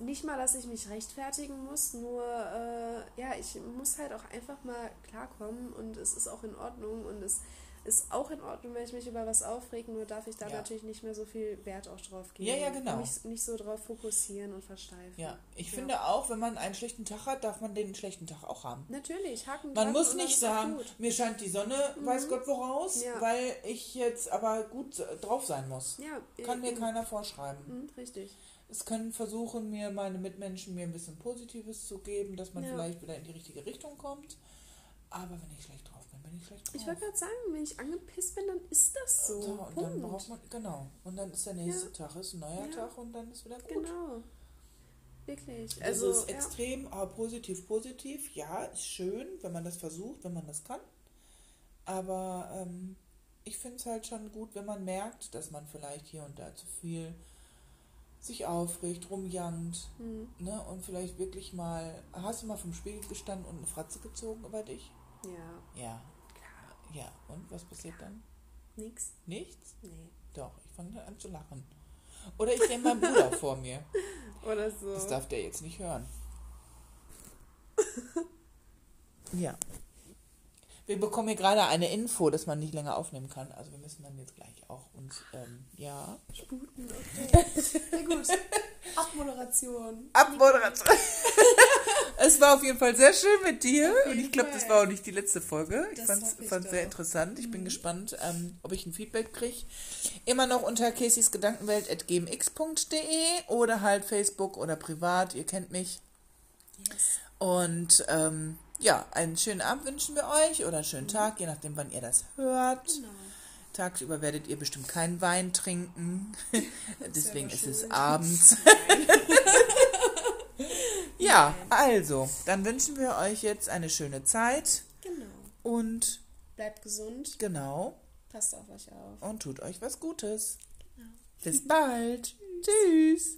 nicht mal, dass ich mich rechtfertigen muss, nur äh, ja, ich muss halt auch einfach mal klarkommen und es ist auch in Ordnung und es ist auch in Ordnung, wenn ich mich über was aufrege, nur darf ich da Ja. natürlich nicht mehr so viel Wert auch drauf geben. Ja, ja, genau. Und Mich nicht so drauf fokussieren und versteifen. Ja, ich Ja. finde auch, wenn man einen schlechten Tag hat, darf man den schlechten Tag auch haben. Natürlich, Haken Man muss nicht sagen, mir scheint die Sonne, weiß Gott woraus, Ja. weil ich jetzt aber gut drauf sein muss. Ja, Kann mir keiner vorschreiben. Mhm, richtig. Es können versuchen, mir meine Mitmenschen mir ein bisschen Positives zu geben, dass man vielleicht wieder in die richtige Richtung kommt. Aber wenn ich schlecht drauf bin, bin ich schlecht drauf. Ich wollte gerade sagen, wenn ich angepisst bin, dann ist das so. So, und Punkt. dann braucht man, genau. Und dann ist der nächste Ja. Tag, ist ein neuer Ja. Tag und dann ist wieder gut. Genau. Wirklich. Also, Also, es ist ja. extrem, aber positiv, positiv. Ja, ist schön, wenn man das versucht, wenn man das kann. Aber ähm, ich finde es halt schon gut, wenn man merkt, dass man vielleicht hier und da zu viel sich aufregt, rumjankt. Hm, Ne? Und vielleicht wirklich mal. Hast du mal vom Spiegel gestanden und eine Fratze gezogen über dich? Ja, Ja. klar. Ja. Und was passiert dann? Nix. Nichts? Nee. Doch, ich fange dann an zu lachen. Oder ich sehe meinen Bruder vor mir. *laughs* Oder so. Das darf der jetzt nicht hören. *laughs* ja. Wir bekommen hier gerade eine Info, dass man nicht länger aufnehmen kann. Also wir müssen dann jetzt gleich auch uns, ähm, ja. Sputen, okay. *laughs* Sehr gut. Abmoderation. Abmoderation. Es war auf jeden Fall sehr schön mit dir. Und ich glaube, das war auch nicht die letzte Folge. Ich fand es sehr interessant. Ich bin gespannt, ähm, ob ich ein Feedback kriege. Immer noch unter caseysgedankenwelt.gmx.de oder halt Facebook oder privat. Ihr kennt mich. Yes. Und ähm, ja, einen schönen Abend wünschen wir euch oder einen schönen Tag, je nachdem, wann ihr das hört. Genau. Tagsüber werdet ihr bestimmt keinen Wein trinken. *laughs* Deswegen ist es abends. *laughs* ja, also, dann wünschen wir euch jetzt eine schöne Zeit Genau. und Bleibt gesund. genau, Passt auf euch auf. und tut euch was Gutes. Genau. Bis bald. Tschüss.